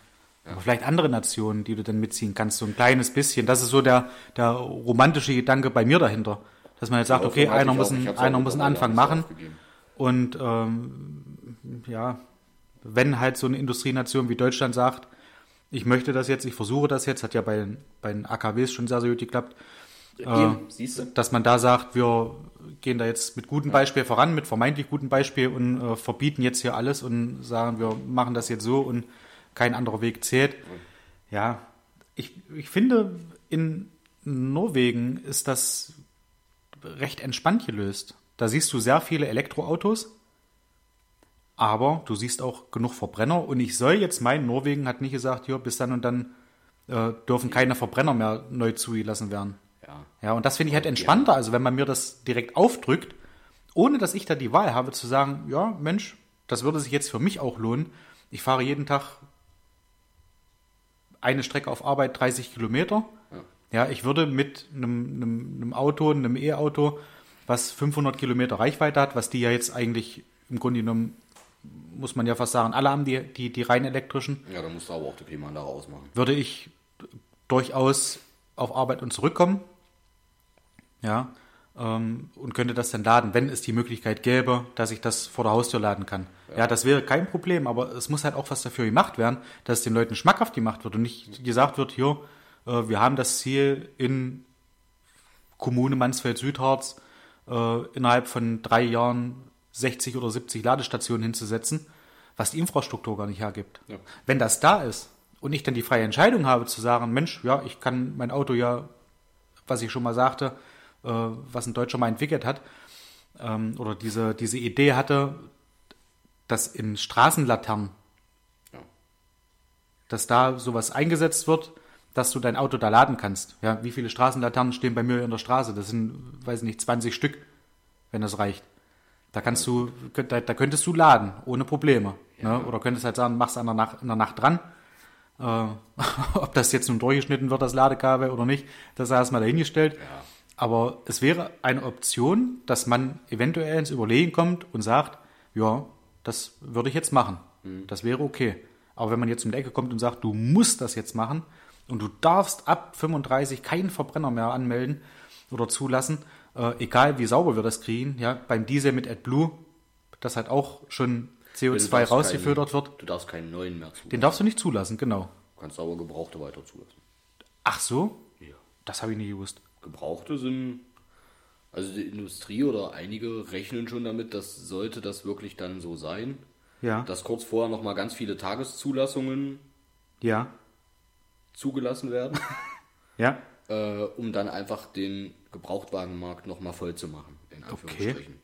S1: Aber vielleicht andere Nationen, die du dann mitziehen kannst, so ein kleines bisschen. Das ist so der, der romantische Gedanke bei mir dahinter. Dass man jetzt sagt, okay, einer muss, einen, einer muss einen Anfang machen. Und ähm, ja, wenn halt so eine Industrienation wie Deutschland sagt, ich möchte das jetzt, ich versuche das jetzt, hat ja bei, den- bei den AKWs schon sehr, sehr gut geklappt,
S2: siehst du?
S1: dass man da sagt, wir gehen da jetzt mit gutem Beispiel voran, mit vermeintlich gutem Beispiel und äh, verbieten jetzt hier alles und sagen, wir machen das jetzt so und kein anderer Weg zählt. Ja, ich, ich finde, in Norwegen ist das recht entspannt gelöst. Da siehst du sehr viele Elektroautos, aber du siehst auch genug Verbrenner. Und ich soll jetzt meinen, Norwegen hat nicht gesagt, hier, bis dann und dann äh, dürfen keine Verbrenner mehr neu zugelassen werden.
S2: Ja.
S1: Ja, und das finde ich halt entspannter. Also wenn man mir das direkt aufdrückt, ohne dass ich da die Wahl habe zu sagen, ja, Mensch, das würde sich jetzt für mich auch lohnen. Ich fahre jeden Tag eine Strecke auf Arbeit 30 Kilometer. Ja, ich würde mit einem, einem, einem Auto, einem E-Auto, was 500 Kilometer Reichweite hat, was die ja jetzt eigentlich im Grunde genommen, muss man ja fast sagen, alle haben die, die, die rein elektrischen,
S2: Ja, da musst du aber auch die Klimaanlage ausmachen.
S1: würde ich durchaus auf Arbeit und zurückkommen. Ja, ähm, und könnte das dann laden, wenn es die Möglichkeit gäbe, dass ich das vor der Haustür laden kann. Ja. das wäre kein Problem, aber es muss halt auch was dafür gemacht werden, dass es den Leuten schmackhaft gemacht wird und nicht gesagt wird, hier, äh, wir haben das Ziel in Kommune Mansfeld-Südharz äh, innerhalb von drei Jahren 60 oder 70 Ladestationen hinzusetzen, was die Infrastruktur gar nicht hergibt.
S2: Ja.
S1: Wenn das da ist und ich dann die freie Entscheidung habe zu sagen, Mensch, ja, ich kann mein Auto ja, was ich schon mal sagte, äh, was ein Deutscher mal entwickelt hat, ähm, oder diese, diese Idee hatte, dass in Straßenlaternen,
S2: Ja.
S1: dass da sowas eingesetzt wird, dass du dein Auto da laden kannst. Ja, wie viele Straßenlaternen stehen bei mir in der Straße? Das sind, weiß nicht, 20 Stück, wenn das reicht. Da kannst du, da, da könntest du laden, ohne Probleme. Ne? Oder könntest halt sagen, machst an der Nacht, in der Nacht dran. Äh, ob das jetzt nun durchgeschnitten wird, das Ladekabel oder nicht, das sei erstmal dahingestellt. Aber es wäre eine Option, dass man eventuell ins Überlegen kommt und sagt, ja, das würde ich jetzt machen. Das wäre okay. Aber wenn man jetzt um die Ecke kommt und sagt, du musst das jetzt machen und du darfst ab 35 keinen Verbrenner mehr anmelden oder zulassen, äh, egal wie sauber wir das kriegen, ja, beim Diesel mit AdBlue, das halt auch schon
S2: Du
S1: CO2
S2: darfst
S1: rausgefördert
S2: keinen,
S1: wird,
S2: Du darfst keinen neuen mehr zulassen.
S1: den darfst du nicht zulassen, genau.
S2: Du kannst aber Gebrauchte weiter zulassen.
S1: Ach so?
S2: Ja.
S1: Das habe ich nie gewusst.
S2: Gebrauchte sind, also die Industrie oder einige rechnen schon damit, dass sollte das wirklich dann so sein,
S1: Ja.
S2: dass kurz vorher nochmal ganz viele Tageszulassungen
S1: ja.
S2: zugelassen werden,
S1: Ja.
S2: äh, um dann einfach den Gebrauchtwagenmarkt nochmal voll zu machen, in Anführungsstrichen.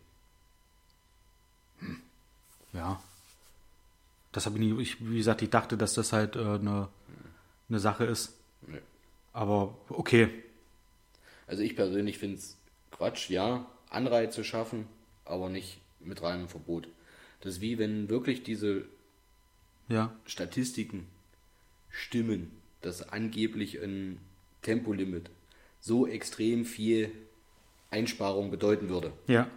S1: Ja. Das habe ich nie, ich, wie gesagt, ich dachte, dass das halt äh, eine, eine Sache ist.
S2: Nee.
S1: Aber okay.
S2: Also ich persönlich finde es Quatsch, ja, Anreize schaffen, aber nicht mit reinem Verbot. Das ist wie wenn wirklich diese
S1: Ja.
S2: Statistiken stimmen, dass angeblich ein Tempolimit so extrem viel Einsparung bedeuten würde,
S1: Ja.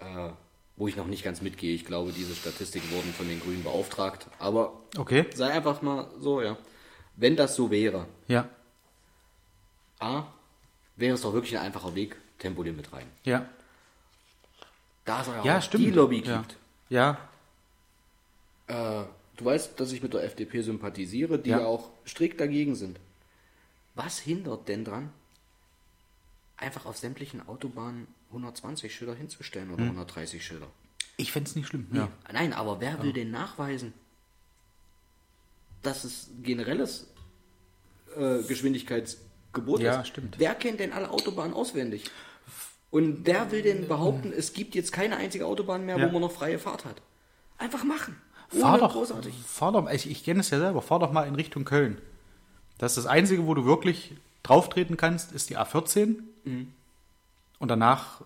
S2: äh, wo ich noch nicht ganz mitgehe. Ich glaube, diese Statistiken wurden von den Grünen beauftragt, aber
S1: Okay.
S2: sei einfach mal so, ja. Wenn das so wäre,
S1: Ja.
S2: A, wäre es doch wirklich ein einfacher Weg, Tempolimit rein.
S1: Ja.
S2: Da es ja,
S1: Ja,
S2: auch
S1: stimmt.
S2: die Lobby
S1: ja.
S2: gibt.
S1: Ja.
S2: Äh, du weißt, dass ich mit der FDP sympathisiere, die
S1: Ja.
S2: ja auch strikt dagegen sind. Was hindert denn dran, einfach auf sämtlichen Autobahnen 120 Schilder hinzustellen
S1: Hm.
S2: oder 130 Schilder.
S1: Ich fände es nicht schlimm.
S2: Nee,
S1: Ja.
S2: Nein, aber wer will denn nachweisen, dass es generelles äh, Geschwindigkeitsgebot
S1: Ja,
S2: ist?
S1: stimmt.
S2: Wer kennt denn alle Autobahnen auswendig? Und wer will denn behaupten, es gibt jetzt keine einzige Autobahn mehr,
S1: Ja.
S2: wo man noch freie Fahrt hat? Einfach machen.
S1: Fahr doch,
S2: großartig.
S1: fahr doch, ich, ich kenne es ja selber, fahr doch mal in Richtung Köln. Das ist das Einzige, wo du wirklich drauftreten kannst, ist die A14.
S2: Mhm.
S1: Und danach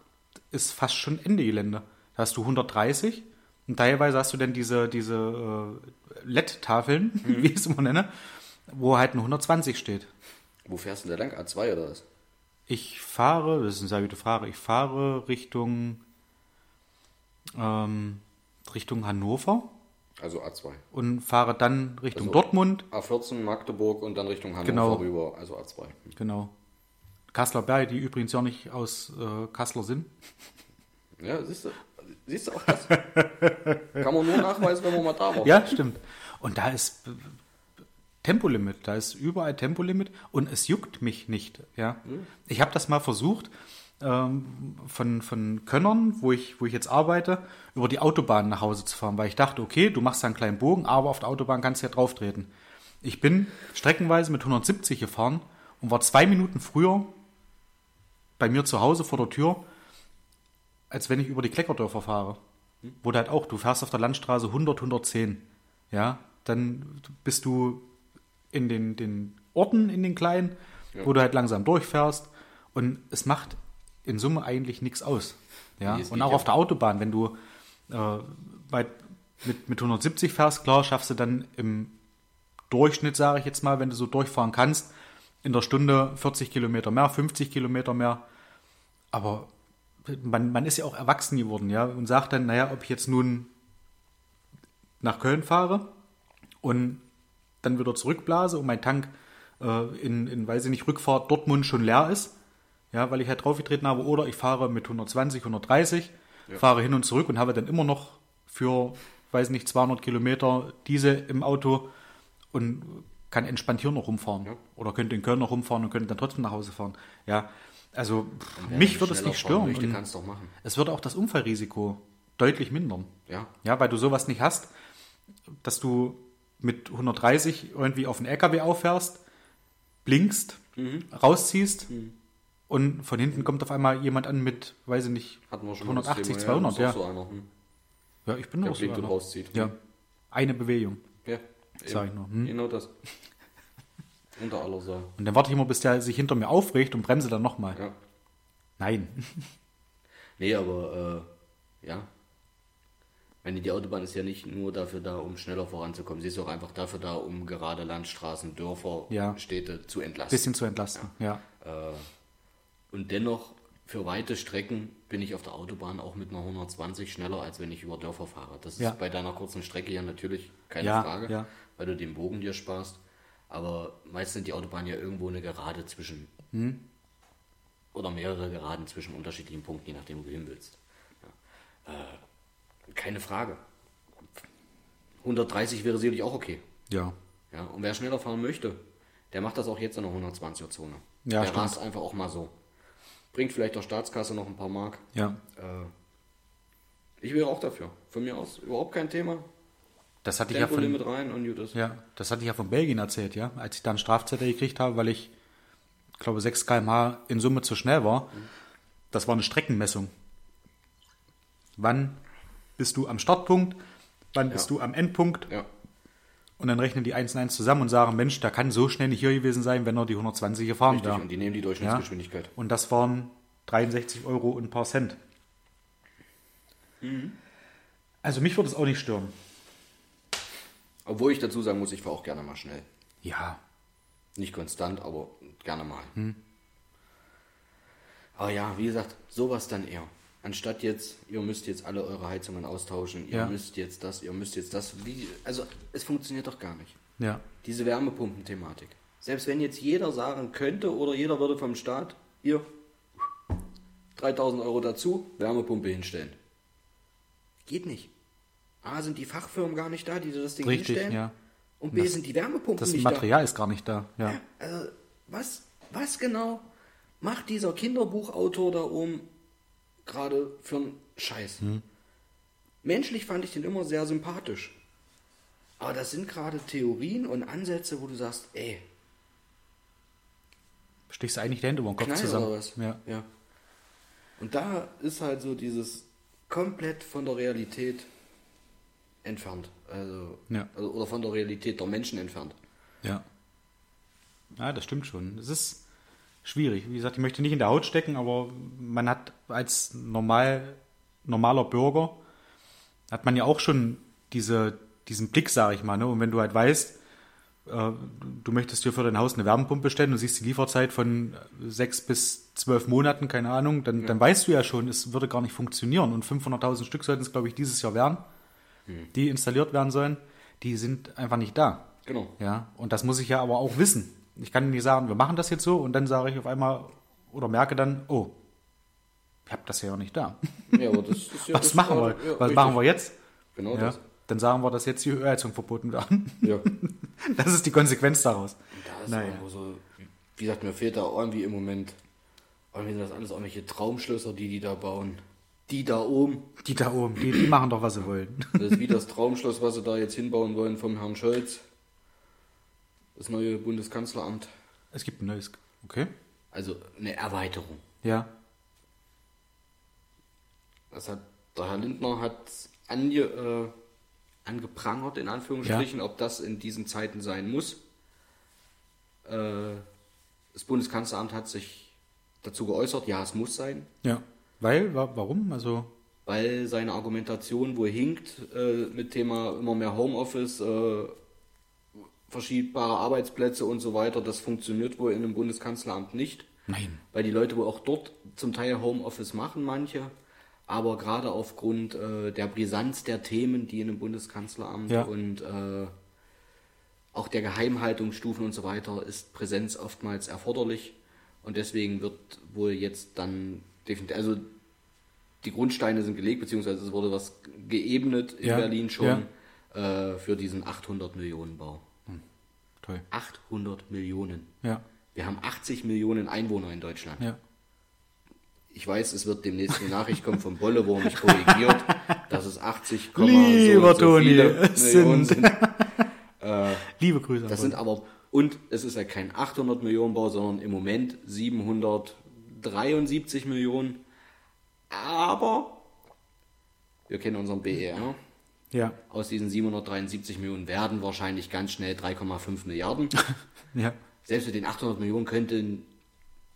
S1: ist fast schon Ende Gelände. Da hast du 130 und teilweise hast du dann diese, diese äh, LED-Tafeln,
S2: Mhm.
S1: wie ich es immer nenne, wo halt ein 120 steht.
S2: Wo fährst du denn da lang? A2 oder was?
S1: Ich fahre, das ist eine sehr gute Frage, ich fahre Richtung, ähm, Richtung Hannover
S2: Also A2.
S1: und fahre dann Richtung
S2: Also-
S1: Dortmund
S2: A14 Magdeburg und dann Richtung Hannover
S1: Genau.
S2: rüber, also A2.
S1: Genau. Kasseler Berge, die übrigens ja nicht aus äh, Kassler sind.
S2: Ja, siehst du, siehst du auch das? Kann man nur nachweisen, wenn man mal da war.
S1: Ja, stimmt. Und da ist äh, Tempolimit, da ist überall Tempolimit und es juckt mich nicht. Ja. Ich habe das mal versucht, ähm, von, von Könnern, wo ich, wo ich jetzt arbeite, über die Autobahn nach Hause zu fahren, weil ich dachte, okay, du machst da einen kleinen Bogen, aber auf der Autobahn kannst du ja drauf treten. Ich bin streckenweise mit 170 gefahren und war zwei Minuten früher bei mir zu Hause vor der Tür, als wenn ich über die Kleckerdörfer fahre. Wo du halt auch, du fährst auf der Landstraße 100, 110. Ja, dann bist du in den, den Orten, in den kleinen, wo du halt langsam durchfährst. Und es macht in Summe eigentlich nichts aus. Ja,
S2: Nee,
S1: und auch
S2: ja.
S1: auf der Autobahn, wenn du äh, bei, mit, mit 170 fährst, klar, schaffst du dann im Durchschnitt, sage ich jetzt mal, wenn du so durchfahren kannst, in der Stunde 40 Kilometer mehr, 50 Kilometer mehr. Aber man, man ist ja auch erwachsen geworden, ja, und sagt dann, naja, ob ich jetzt nun nach Köln fahre und dann wieder zurückblase und mein Tank äh, in, in, weiß ich nicht, Rückfahrt Dortmund schon leer ist, ja, weil ich halt draufgetreten habe, oder ich fahre mit 120, 130, fahre hin und zurück und habe dann immer noch für, weiß nicht, 200 Kilometer diese im Auto und kann entspannt hier noch rumfahren.
S2: Ja.
S1: Oder könnte in Köln noch rumfahren und könnte dann trotzdem nach Hause fahren. Ja, also mich würde es nicht stören.
S2: Möchte,
S1: es würde auch das Unfallrisiko deutlich mindern.
S2: Ja.
S1: Ja, weil du sowas nicht hast, dass du mit 130 irgendwie auf den LKW auffährst, blinkst,
S2: Mhm.
S1: rausziehst und von hinten kommt auf einmal jemand an mit, weiß ich nicht,
S2: Hatten wir schon mal das
S1: 180,
S2: Thema,
S1: 200,
S2: das
S1: ja.
S2: auch so einer. Hm.
S1: Ja, ich bin auch so einer.
S2: rauszieht.
S1: Ja, eine Bewegung.
S2: Ja,
S1: Sag ich nur, hm?
S2: Genau das. Unter aller Sau.
S1: Und dann warte ich immer, bis der sich hinter mir aufregt und bremse dann nochmal.
S2: Ja.
S1: Nein.
S2: Nee, aber äh, ja. Meine, die Autobahn ist ja nicht nur dafür da, um schneller voranzukommen. Sie ist auch einfach dafür da, um gerade Landstraßen, Dörfer,
S1: Ja.
S2: Städte zu entlasten.
S1: Bisschen zu entlasten. Ja.
S2: Und dennoch, für weite Strecken bin ich auf der Autobahn auch mit einer 120 schneller, als wenn ich über Dörfer fahre. Das ist
S1: Ja.
S2: bei deiner kurzen Strecke ja natürlich keine
S1: Ja,
S2: Frage,
S1: ja.
S2: weil du den Bogen dir sparst. Aber meist sind die Autobahnen ja irgendwo eine Gerade zwischen.
S1: Hm.
S2: Oder mehrere Geraden zwischen unterschiedlichen Punkten, je nachdem, wo du hin willst. Äh, keine Frage. 130 wäre sicherlich auch okay.
S1: Ja.
S2: Ja, und wer schneller fahren möchte, der macht das auch jetzt in der 120er-Zone.
S1: Ja,
S2: der
S1: stimmt.
S2: rast einfach auch mal so. Bringt vielleicht der Staatskasse noch ein paar Mark.
S1: Ja.
S2: Äh, ich wäre auch dafür. Von mir aus überhaupt kein Thema.
S1: Das hatte ich ja von,
S2: rein und gut ist.
S1: Ja, das hatte ich ja von Belgien erzählt, ja. Als ich dann Strafzettel gekriegt habe, weil ich, glaube 6 km/h in Summe zu schnell war. Das war eine Streckenmessung. Wann bist du am Startpunkt? Wann bist
S2: Ja.
S1: du am Endpunkt?
S2: Ja.
S1: Und dann rechnen die 1 und 1 zusammen und sagen, Mensch, der kann so schnell nicht hier gewesen sein, wenn er die 120 gefahren
S2: Richtig.
S1: wäre.
S2: Und die nehmen die Durchschnittsgeschwindigkeit.
S1: Und das waren 63 Euro und ein paar Cent.
S2: Mhm.
S1: Also mich würde es auch nicht stören.
S2: Obwohl ich dazu sagen muss, ich fahre auch gerne mal schnell.
S1: Ja,
S2: Nicht konstant, aber gerne mal.
S1: Hm.
S2: Aber ja, wie gesagt, sowas dann eher. Anstatt jetzt, ihr müsst jetzt alle eure Heizungen austauschen, ihr
S1: Ja.
S2: müsst jetzt das, ihr müsst jetzt das. Wie, also es funktioniert doch gar nicht.
S1: ja,
S2: Diese Wärmepumpen-Thematik. Selbst wenn jetzt jeder sagen könnte oder jeder würde vom Staat, hier 3000 Euro dazu, Wärmepumpe hinstellen. Geht nicht. A, sind die Fachfirmen gar nicht da, die das Ding
S1: Richtig,
S2: hinstellen.
S1: ja.
S2: Und B, sind die Wärmepumpen
S1: das
S2: nicht
S1: Material ist gar nicht da. Ja.
S2: da. Also, was, was genau macht dieser Kinderbuchautor da oben gerade für einen Scheiß? Menschlich fand ich den immer sehr sympathisch. Aber das sind gerade Theorien und Ansätze, wo du sagst, ey,
S1: Stichst du eigentlich die Hände über den Kopf
S2: Knall
S1: zusammen?
S2: oder was?
S1: Ja.
S2: ja. Und da ist halt so dieses komplett von der Realität entfernt. Also,
S1: Ja.
S2: also oder von der Realität der Menschen entfernt.
S1: Ja. Ja, das stimmt schon. Es ist schwierig. Wie gesagt, ich möchte nicht in der Haut stecken, aber man hat als normal, normaler Bürger, hat man ja auch schon diese, diesen Blick, sage ich mal. Ne? Und wenn du halt weißt, äh, du möchtest dir für dein Haus eine Wärmepumpe stellen und siehst die Lieferzeit von sechs bis zwölf Monaten, keine Ahnung, dann, dann weißt du ja schon, es würde gar nicht funktionieren. Und 500.000 Stück sollten es, glaube ich, dieses Jahr werden, die installiert werden sollen. Die sind einfach nicht da.
S2: Genau.
S1: Ja, und das muss ich ja aber auch wissen. Ich kann nicht sagen, wir machen das jetzt so und dann sage ich auf einmal oder merke dann, oh, ich habe das ja auch nicht da.
S2: Ja, aber das ist ja
S1: Was
S2: das
S1: machen wir?
S2: ja,
S1: Was
S2: richtig.
S1: machen wir jetzt?
S2: Genau
S1: Ja,
S2: das.
S1: dann sagen wir, dass jetzt die Ölheizung verboten werden.
S2: Ja.
S1: Das ist die Konsequenz daraus.
S2: Da ist
S1: Naja.
S2: so, wie gesagt, mir fehlt da irgendwie im Moment, irgendwie sind das alles irgendwelche Traumschlösser, die die da bauen. Die da oben,
S1: Die da oben, die, die machen doch, was sie wollen.
S2: das ist wie das Traumschloss, was sie da jetzt hinbauen wollen vom Herrn Scholz. Das neue Bundeskanzleramt.
S1: Es gibt ein neues. Okay.
S2: Also eine Erweiterung.
S1: Ja.
S2: Das hat, der Herr Lindner hat ange, äh, angeprangert, in Anführungsstrichen, ob das in diesen Zeiten sein muss. Äh, das Bundeskanzleramt hat sich dazu geäußert, ja, es muss sein.
S1: Ja. Weil, wa warum? Also,
S2: weil seine Argumentation wohl hinkt äh, mit Thema immer mehr Homeoffice, äh, verschiebbare Arbeitsplätze und so weiter. Das funktioniert wohl in einem Bundeskanzleramt nicht,
S1: nein.
S2: weil die Leute wohl auch dort zum Teil Homeoffice machen, manche. Aber gerade aufgrund äh, der Brisanz der Themen, die in einem Bundeskanzleramt
S1: Ja.
S2: und äh, auch der Geheimhaltungsstufen und so weiter ist Präsenz oftmals erforderlich. Und deswegen wird wohl jetzt dann definitiv, also die Grundsteine sind gelegt, beziehungsweise es wurde was geebnet in
S1: Ja,
S2: Berlin schon äh, für diesen 800 Millionen Bau.
S1: Toll.
S2: 800 Millionen.
S1: Ja.
S2: Wir haben 80 Millionen Einwohner in Deutschland.
S1: Ja.
S2: Ich weiß, es wird demnächst eine Nachricht kommen vom Bolle, wo er mich korrigiert, dass es 80,
S1: Lieber
S2: so, so
S1: Toni,
S2: Millionen
S1: sind-
S2: sind.
S1: Liebe Grüße.
S2: Das
S1: Bonn.
S2: sind aber, und es ist ja kein 800 Millionen Bau, sondern im Moment 773 Millionen. Aber wir kennen unseren BER.
S1: Ja.
S2: Aus diesen 773 Millionen werden wahrscheinlich ganz schnell 3,5 Milliarden.
S1: Ja.
S2: Selbst mit den 800 Millionen könnten,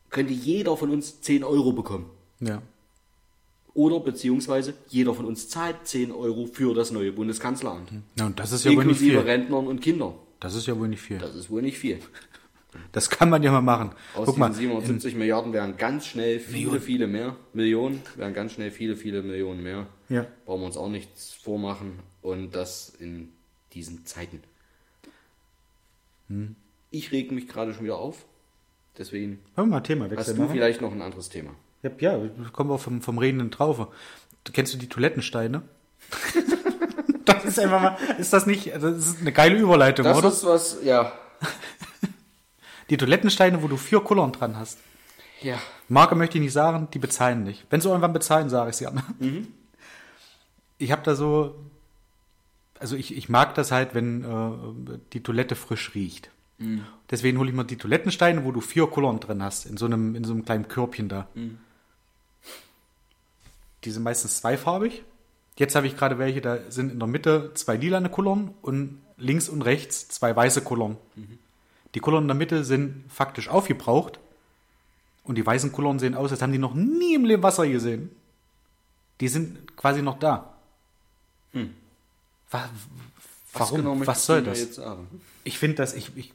S2: könnte jeder von uns 10 Euro bekommen.
S1: Ja.
S2: Oder beziehungsweise jeder von uns zahlt 10 Euro für das neue Bundeskanzleramt.
S1: ja. Und das ist ja wohl nicht
S2: Inklusive
S1: viel.
S2: Rentnern und Kindern.
S1: Das ist ja wohl nicht viel.
S2: Das ist wohl nicht viel.
S1: Das kann man ja mal machen.
S2: Aus
S1: Guck
S2: diesen
S1: mal,
S2: 770 Milliarden wären ganz schnell viele,
S1: Millionen.
S2: viele mehr. Millionen wären ganz schnell viele, viele Millionen mehr.
S1: Ja.
S2: Brauchen wir uns auch nichts vormachen. Und das in diesen Zeiten.
S1: Hm.
S2: Ich reg mich gerade schon wieder auf. Deswegen
S1: wir mal Thema
S2: hast
S1: wechseln
S2: du
S1: machen?
S2: vielleicht noch ein anderes Thema.
S1: Ja, ja, kommen wir vom, vom Redenden drauf. Du, kennst du die Toilettensteine? das ist einfach mal, ist das nicht, das ist eine geile Überleitung,
S2: Das
S1: oder?
S2: ist was, ja.
S1: Die Toilettensteine, wo du vier Kullern dran hast.
S2: Ja.
S1: Marke möchte ich nicht sagen, die bezahlen nicht. Wenn sie irgendwann bezahlen, sage ich sie an. Ich habe da so, also ich, ich mag das halt, wenn äh, die Toilette frisch riecht. Deswegen hole ich mir die Toilettensteine, wo du vier Kullern drin hast, in so einem, in so einem kleinen Körbchen da. Die sind meistens zweifarbig. Jetzt habe ich gerade welche, da sind in der Mitte zwei lilane Kullern und links und rechts zwei weiße Kullern. Die Kullern in der Mitte sind faktisch aufgebraucht und die weißen Kullern sehen aus, als haben die noch nie im Leben Wasser gesehen. Die sind quasi noch da. Wa- Warum?
S2: genau
S1: Was, soll das? Ich finde das, ich, ich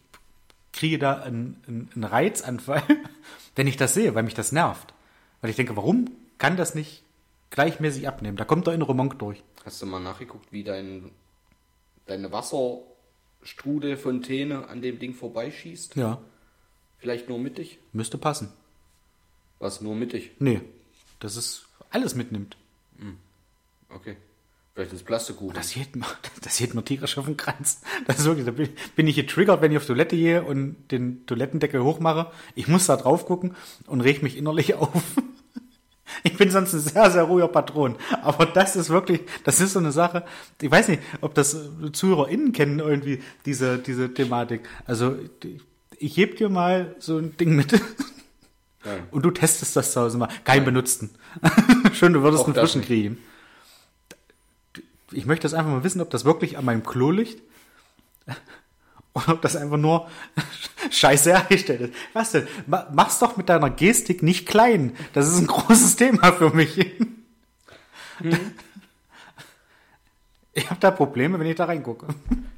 S1: kriege da einen, einen, einen Reizanfall, wenn ich das sehe, weil mich das nervt. Weil ich denke, warum kann das nicht gleichmäßig abnehmen? Da kommt der innere Monk durch.
S2: Hast du mal nachgeguckt, wie dein, deine Wasserstrudelfontäne an dem Ding vorbeischießt?
S1: Ja,
S2: Vielleicht nur mittig?
S1: müsste passen.
S2: Was, nur mittig?
S1: Nee, das ist alles mitnimmt.
S2: Okay. Vielleicht ist Plastikkuchen.
S1: Das geht mir, das geht mir tierisch auf den Kranz. Das ist wirklich, da bin, bin ich getriggert, wenn ich auf Toilette gehe und den Toilettendeckel hochmache. Ich muss da drauf gucken und reg mich innerlich auf. Ich bin sonst ein sehr, sehr ruhiger Patron. Aber das ist wirklich, das ist so eine Sache. Ich weiß nicht, ob das ZuhörerInnen kennen irgendwie diese, diese Thematik. Also, ich, heb dir mal so ein Ding mit.
S2: Ja.
S1: Und du testest das zu Hause mal. Kein benutzten. Schön, du würdest
S2: Auch
S1: einen frischen kriegen. Ich möchte das einfach mal wissen, ob das wirklich an meinem Klo liegt. Oder ob das einfach nur scheiße hergestellt ist. Was denn? Ma- Mach's doch mit deiner Gestik nicht klein. Das ist ein großes Thema für mich. Ich habe da Probleme, wenn ich da reingucke.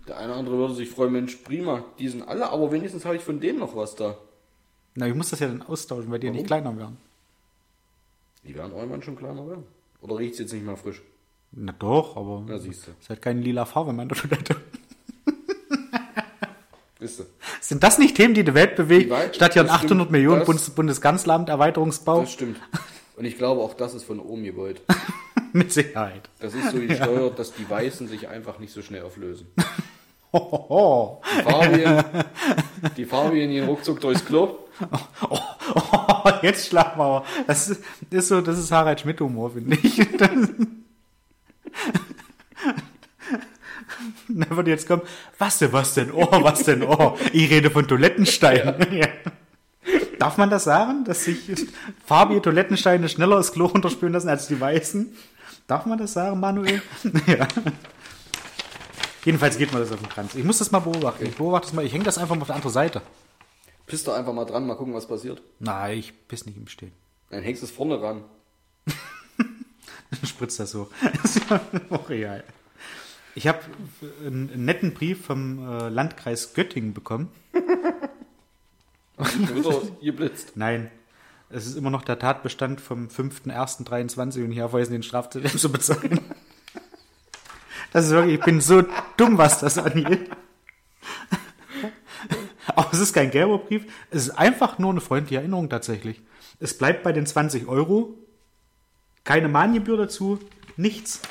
S2: Der eine oder andere würde sich freuen, Mensch, prima, die sind alle, aber wenigstens habe ich von denen noch was da.
S1: Na, ich muss das ja dann austauschen, weil die ja nicht kleiner werden.
S2: Die werden irgendwann schon kleiner werden. Oder riecht es jetzt nicht mehr frisch?
S1: Na doch, aber
S2: Na, siehst du.
S1: ist halt keine lila Farbe in meiner Toilette.
S2: Wisst.
S1: Sind das nicht Themen, die die Welt
S2: Welt-
S1: statt hier ein
S2: das
S1: 800
S2: stimmt,
S1: Millionen Bundes Bundeskanzleramt Erweiterungsbau?
S2: Das stimmt. Und ich glaube, auch das ist von oben gewollt.
S1: Mit Sicherheit.
S2: Das ist so gesteuert, dass die Weißen sich einfach nicht so schnell auflösen. Die Farbien, die Farbien gehen ruckzuck durchs Klo.
S1: Oh, jetzt schlafen wir aber. Das ist, ist so, das ist Harald Schmidt Humor, finde ich. Das, da würde jetzt kommen, was denn, was denn, oh, was denn, oh. Ich rede von Toilettensteinen. Ja. Darf man das sagen, dass sich farbige Toilettensteine schneller das Klo runterspülen lassen als die weißen? Darf man das sagen, Manuel? Ja. Jedenfalls geht mir das auf den Kranz. Ich muss das mal beobachten. Ich beobachte das mal. Ich hänge das einfach mal auf der andere Seite.
S2: Piss doch einfach mal dran, mal gucken, was passiert.
S1: Nein, ich piss nicht im Stehen.
S2: Dann hängst du es vorne ran.
S1: spritzt das so. Das ist ja auch real. Ich habe einen, einen netten Brief vom äh, Landkreis Göttingen bekommen.
S2: Wieder geblitzt.
S1: Nein, es ist immer noch der Tatbestand vom 5.1.23 und hier weisen den Strafzettel zu bezahlen. Das ist wirklich, ich bin so dumm, was das angeht. Aber es ist kein gelber Brief, es ist einfach nur eine freundliche Erinnerung tatsächlich. Es bleibt bei den 20 Euro, keine Mahngebühr dazu, nichts.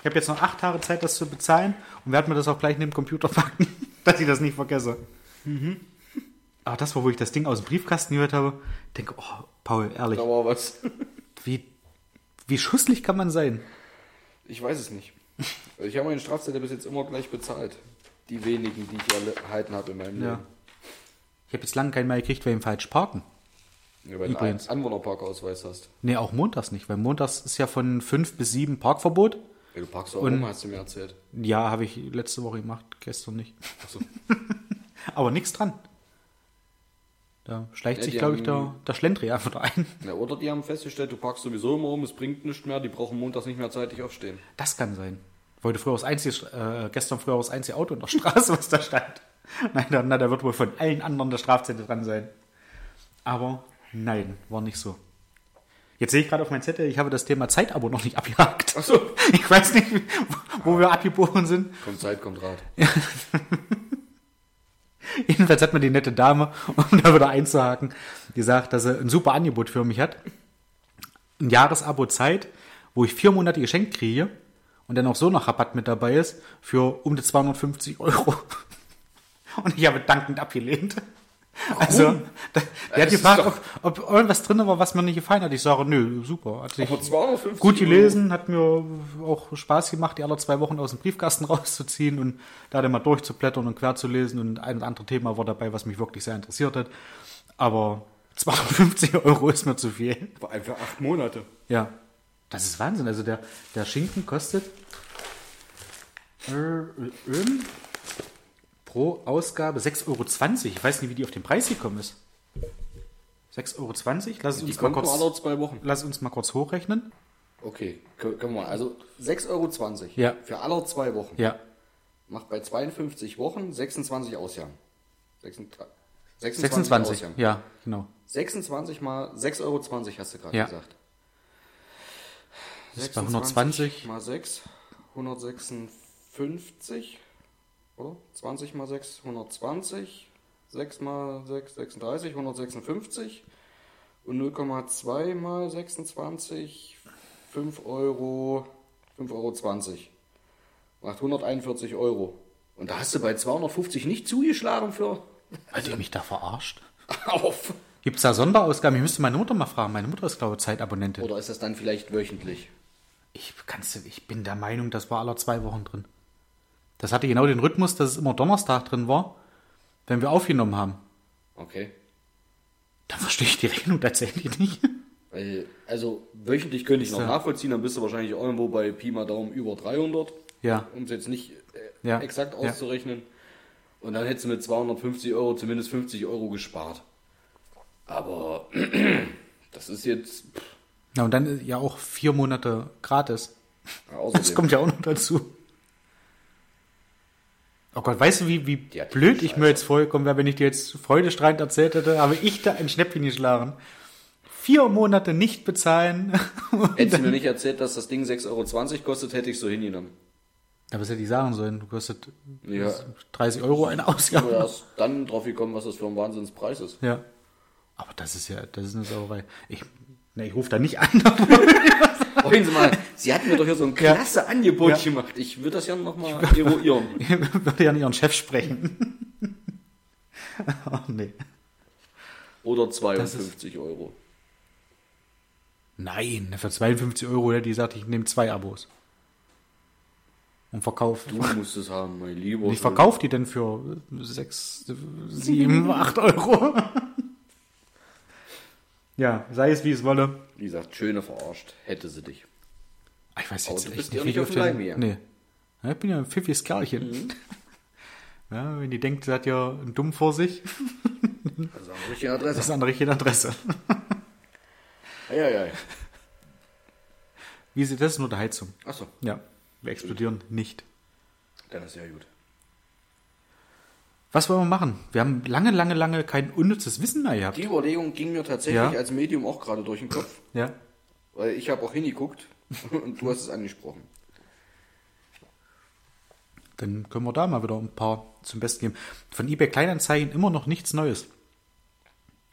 S1: Ich habe jetzt noch acht Tage Zeit, das zu bezahlen und werde mir das auch gleich in den Computer packen, dass ich das nicht vergesse. Aber das war, wo ich das Ding aus dem Briefkasten gehört habe, denke, oh, Paul, ehrlich,
S2: Da war was.
S1: wie, wie schusslich kann man sein?
S2: Ich weiß es nicht. Also ich habe meine Strafzettel bis jetzt immer gleich bezahlt. Die wenigen, die ich erhalten habe in meinem
S1: Ja.
S2: Leben.
S1: Ich habe jetzt lange keinen mehr gekriegt, weil ihm falsch parken.
S2: Ja, weil du
S1: Übrigens.
S2: einen Anwohnerparkausweis hast.
S1: Nee, auch montags nicht, weil montags ist ja von fünf bis sieben Parkverbot.
S2: Ja, du parkst auch
S1: Und-
S2: rum, hast du mir erzählt.
S1: Ja, habe ich letzte Woche gemacht, gestern nicht.
S2: Achso.
S1: Aber nichts dran. Da schleicht
S2: Ja,
S1: sich, glaube ich, der, der Schlendrian wieder ein.
S2: Ja, oder die haben festgestellt, du parkst sowieso immer rum, es bringt nichts mehr, die brauchen montags nicht mehr zeitig aufstehen.
S1: Das kann sein. Wollte früher das einzige, äh, gestern früher das einzige Auto in der Straße, was da stand. Nein, da, na, da wird wohl von allen anderen der Strafzettel dran sein. Aber nein, war nicht so. Jetzt sehe ich gerade auf meinem Zettel, ich habe das Thema Zeitabo noch nicht abgehakt.
S2: Achso.
S1: Ich weiß nicht, wie- wo wir abgebogen sind.
S2: Kommt Zeit, kommt Rat.
S1: Jedenfalls hat mir die nette Dame, um da wieder einzuhaken, gesagt, dass sie ein super Angebot für mich hat. Ein Jahresabo Zeit, wo ich vier Monate geschenkt kriege und dann auch so noch Rabatt mit dabei ist für um die 250 Euro. Und ich habe dankend abgelehnt. Also, der hat
S2: Das
S1: gefragt,
S2: ist
S1: ob, ob irgendwas drin war, was mir nicht gefallen hat. Ich sage, nö, super. Hat sich
S2: Aber 250
S1: gut
S2: Euro.
S1: gelesen, hat mir auch Spaß gemacht, die alle zwei Wochen aus dem Briefkasten rauszuziehen und da dann mal durchzublättern und quer zu lesen. Und ein oder andere Thema war dabei, was mich wirklich sehr interessiert hat. Aber 250 Euro ist mir zu viel.
S2: War einfach acht Monate.
S1: Ja. Das ist Wahnsinn. Also der, der Schinken kostet äh, ähm, pro Ausgabe 6,20 Euro. Ich weiß nicht, wie die auf den Preis gekommen ist. 6,20 Euro? Lass es
S2: Die
S1: uns mal kurz,
S2: alle zwei Wochen.
S1: lass uns mal kurz hochrechnen.
S2: Okay, können wir mal. Also 6,20 Euro
S1: Ja.
S2: für alle zwei Wochen.
S1: Ja.
S2: Macht bei 52 Wochen 26 Ausjahren. 26,
S1: 26.
S2: Ausjahren.
S1: Ja, genau.
S2: 26 mal 6,20 Euro hast du gerade
S1: Ja.
S2: gesagt.
S1: Das ist bei 120.
S2: mal 6, 156, oder? 20 mal 6, 120. 6 mal 6, 36, 156. Und 0,2 mal 26, 5 Euro, 5,20 Euro. Macht 141 Euro. Und da hast du bei 250 nicht zugeschlagen für.
S1: Hat ihr mich da verarscht?
S2: Auf.
S1: Gibt es da Sonderausgaben? Ich müsste meine Mutter mal fragen. Meine Mutter ist, glaube ich, Zeitabonnentin.
S2: Oder ist das dann vielleicht wöchentlich?
S1: Ich, kannst, du- ich bin der Meinung, das war aller zwei Wochen drin. Das hatte genau den Rhythmus, dass es immer Donnerstag drin war, wenn wir aufgenommen haben.
S2: Okay.
S1: Dann verstehe ich die Rechnung tatsächlich nicht.
S2: Weil, also wöchentlich könnte ich noch nachvollziehen, dann bist du wahrscheinlich irgendwo bei Pi mal Daumen über 300,
S1: Ja.
S2: um es jetzt nicht äh,
S1: Ja.
S2: exakt
S1: Ja.
S2: auszurechnen. Und dann hättest du mit 250 Euro zumindest 50 Euro gespart. Aber das ist jetzt pff,
S1: Ja, und dann ja auch vier Monate gratis. Das
S2: außerdem.
S1: kommt ja auch noch dazu. Oh Gott, weißt du, wie, wie
S2: Ja,
S1: blöd ich mir jetzt vorgekommen wäre, wenn ich dir jetzt freudestrahlend erzählt hätte, habe ich da ein Schnäppchen geschlagen. Vier Monate nicht bezahlen.
S2: Hättest du mir nicht erzählt, dass das Ding 6,20 Euro kostet, hätte ich so hingenommen.
S1: Ja, was hätte ich sagen sollen? Du kostet
S2: Ja.
S1: 30 Euro eine Ausgabe.
S2: erst dann drauf gekommen, was das für ein Wahnsinnspreis ist.
S1: Ja. Aber das ist ja, das ist eine Sauerei. Ich, ne, ich rufe da nicht an.
S2: Wollen Sie mal, Sie hatten mir doch hier so ein klasse Angebot
S1: Ja.
S2: gemacht. Ich würde das ja nochmal eruieren.
S1: Ich würde ja nicht ihren Chef sprechen. oh, nee.
S2: Oder 52 Euro.
S1: Nein, für 52 Euro hätte die gesagt, ich nehme zwei Abos. Und verkaufe.
S2: Du musst es haben, mein Lieber.
S1: Ich verkaufe die denn für 6, 7, 8 Euro. Ja, sei es wie es wolle.
S2: Wie gesagt, schöne verarscht. Hätte sie dich.
S1: Ich weiß
S2: Aber
S1: jetzt
S2: du
S1: echt
S2: bist
S1: nicht,
S2: ja nicht
S1: ich
S2: auf
S1: den...
S2: Leim.
S1: Nee. Ja, ich bin ja ein pfiffiges Kerlchen. Ja, wenn die denkt, sie hat ja einen Dumm vor sich,
S2: Also eine richtige
S1: das
S2: Adresse.
S1: ist eine richtige Adresse.
S2: Ja, ja, ja.
S1: Wie sieht das? Nur der Heizung.
S2: Achso,
S1: Ja, wir explodieren nicht.
S2: dann ist ja gut.
S1: Was wollen wir machen? Wir haben lange, lange, lange kein unnützes Wissen mehr gehabt.
S2: Die Überlegung ging mir tatsächlich
S1: Ja.
S2: als Medium auch gerade durch den Kopf.
S1: Ja.
S2: Weil ich habe auch hingeguckt und du hast es angesprochen.
S1: Dann können wir da mal wieder ein paar zum Besten geben. Von eBay Kleinanzeigen immer noch nichts Neues.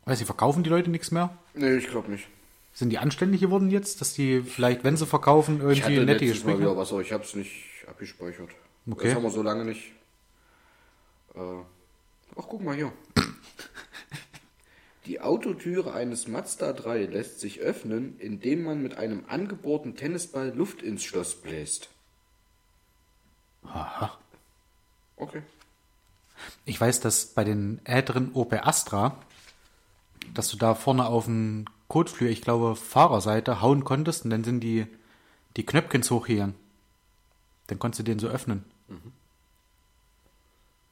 S1: Weiß ich, verkaufen die Leute nichts mehr?
S2: Nee, ich glaube nicht.
S1: Sind die anständig geworden jetzt, dass die vielleicht, wenn sie verkaufen,
S2: Ich
S1: irgendwie
S2: hatte
S1: nette
S2: letztes Mal
S1: Gespräche?
S2: wieder was, aber ich habe es nicht abgespeichert.
S1: Okay.
S2: Das haben wir so lange nicht. Äh, ach, guck mal hier. Die Autotüre eines Mazda 3 lässt sich öffnen, indem man mit einem angebohrten Tennisball Luft ins Schloss bläst.
S1: Aha.
S2: Okay.
S1: Ich weiß, dass bei den älteren Opel Astra, dass du da vorne auf dem Kotflügel, ich glaube Fahrerseite, hauen konntest und dann sind die, die Knöpfchens hochgegangen. Dann konntest du den so öffnen.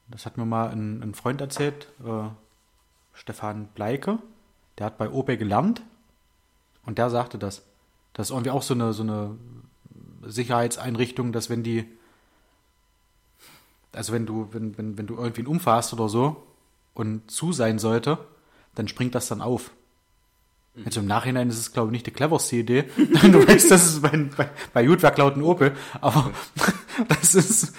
S1: Das hat mir mal ein, ein Freund erzählt, äh, Stefan Bleike, der hat bei Opel gelernt und der sagte das. Das ist irgendwie auch so eine, so eine Sicherheitseinrichtung, dass wenn die also wenn du, wenn, wenn, wenn du irgendwie einen Unfall hast oder so und zu sein sollte, dann springt das dann auf. Also im Nachhinein ist es, glaube ich, nicht die cleverste Idee. du weißt, das ist bei, bei, bei Jutwerk laut ein Opel, aber das ist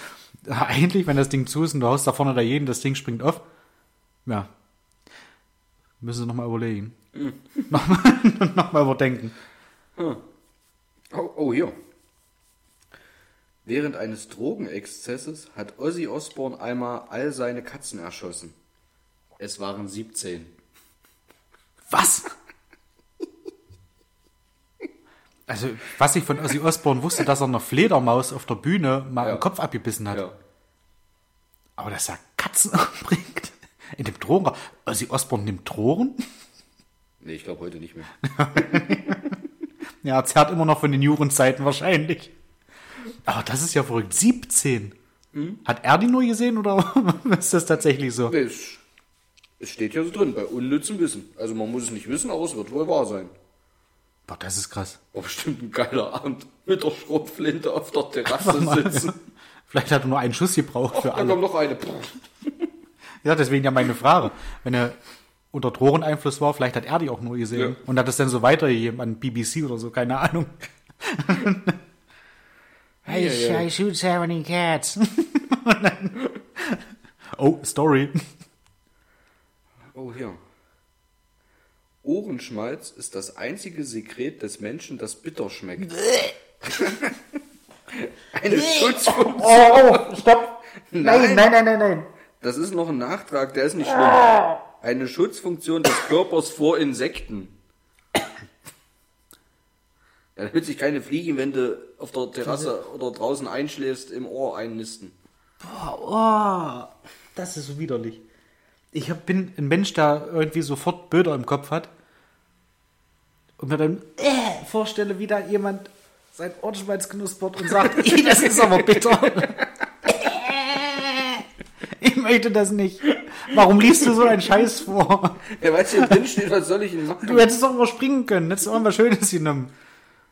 S1: eigentlich, wenn das Ding zu ist und du haust da vorne da jeden, das Ding springt auf. Ja. Müssen sie nochmal überlegen. nochmal noch mal überdenken.
S2: Oh, oh, hier. Während eines Drogenexzesses hat Ozzy Osbourne einmal all seine Katzen erschossen. Es waren 17.
S1: Was? Also, was ich von Ozzy Osbourne wusste, dass er einer Fledermaus auf der Bühne mal
S2: Ja.
S1: den Kopf abgebissen hat.
S2: Ja.
S1: Aber dass er Katzen umbringt. In dem Drogen. Ozzy Osbourne nimmt Drogen?
S2: Nee, ich glaube heute nicht mehr.
S1: Ja, er zerrt immer noch von den Jurenzeiten wahrscheinlich. Aber das ist ja verrückt. 17. Hat er die nur gesehen oder ist das tatsächlich so?
S2: Nee, Es, es steht ja so drin, bei unnützem Wissen. Also man muss es nicht wissen, aber es wird wohl wahr sein.
S1: Boah, das ist krass.
S2: War bestimmt ein geiler Abend mit der Schrotflinte auf der Terrasse
S1: mal.
S2: sitzen.
S1: Vielleicht hat er nur einen Schuss gebraucht
S2: Ach,
S1: für alle.
S2: kommt noch eine.
S1: Ja, deswegen ja meine Frage. Wenn er unter Drogeneinfluss war, vielleicht hat er die auch nur gesehen
S2: Ja.
S1: und hat es dann so weitergegeben an BBC oder so, keine Ahnung. I,
S2: ja, ja.
S1: I shoot 70 cats. Dann- oh, Story.
S2: Oh, hier. Ohrenschmalz ist das einzige Sekret des Menschen, das bitter schmeckt. Eine Schutzfunktion.
S1: Oh, oh, stopp.
S2: Nein.
S1: nein, nein, nein, nein.
S2: Das ist noch ein Nachtrag, der ist nicht schlimm. Eine Schutzfunktion des Körpers vor Insekten. Ja, damit sich keine Fliegen, wenn du auf der Terrasse oder draußen einschläfst, im Ohr einnisten.
S1: Oh, das ist so widerlich. Ich hab, bin ein Mensch, der irgendwie sofort Bilder im Kopf hat und mir dann äh, vorstelle, wie da jemand sein Ohrenschmalz knuspert und sagt, "Ih, das ist aber bitter. ich möchte das nicht. Warum liest du so einen Scheiß vor?
S2: Ja, weißt du, hier drin steht, was soll ich denn machen?
S1: Du hättest doch überspringen können. Hättest du irgendwas Schönes genommen.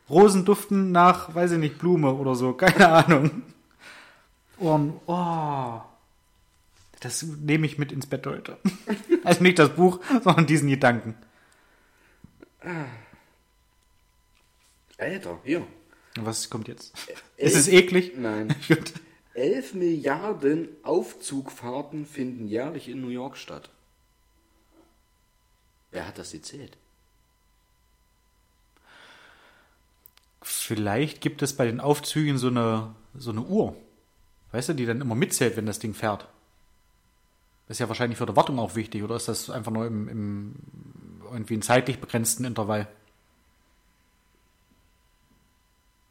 S1: Rosen duften nach, weiß ich nicht, Blume oder so. Keine Ahnung. Und, oh. Das nehme ich mit ins Bett heute. Also nicht das Buch, sondern diesen Gedanken.
S2: Alter, hier.
S1: Was kommt jetzt?
S2: Elf-
S1: Ist es eklig?
S2: Nein.
S1: Gut.
S2: 11 Milliarden Aufzugfahrten finden jährlich in New York statt. Wer hat das gezählt?
S1: Vielleicht gibt es bei den Aufzügen so eine, so eine Uhr. Weißt du, die dann immer mitzählt, wenn das Ding fährt. Das ist ja wahrscheinlich für die Wartung auch wichtig, oder ist das einfach nur im, im irgendwie einen zeitlich begrenzten Intervall?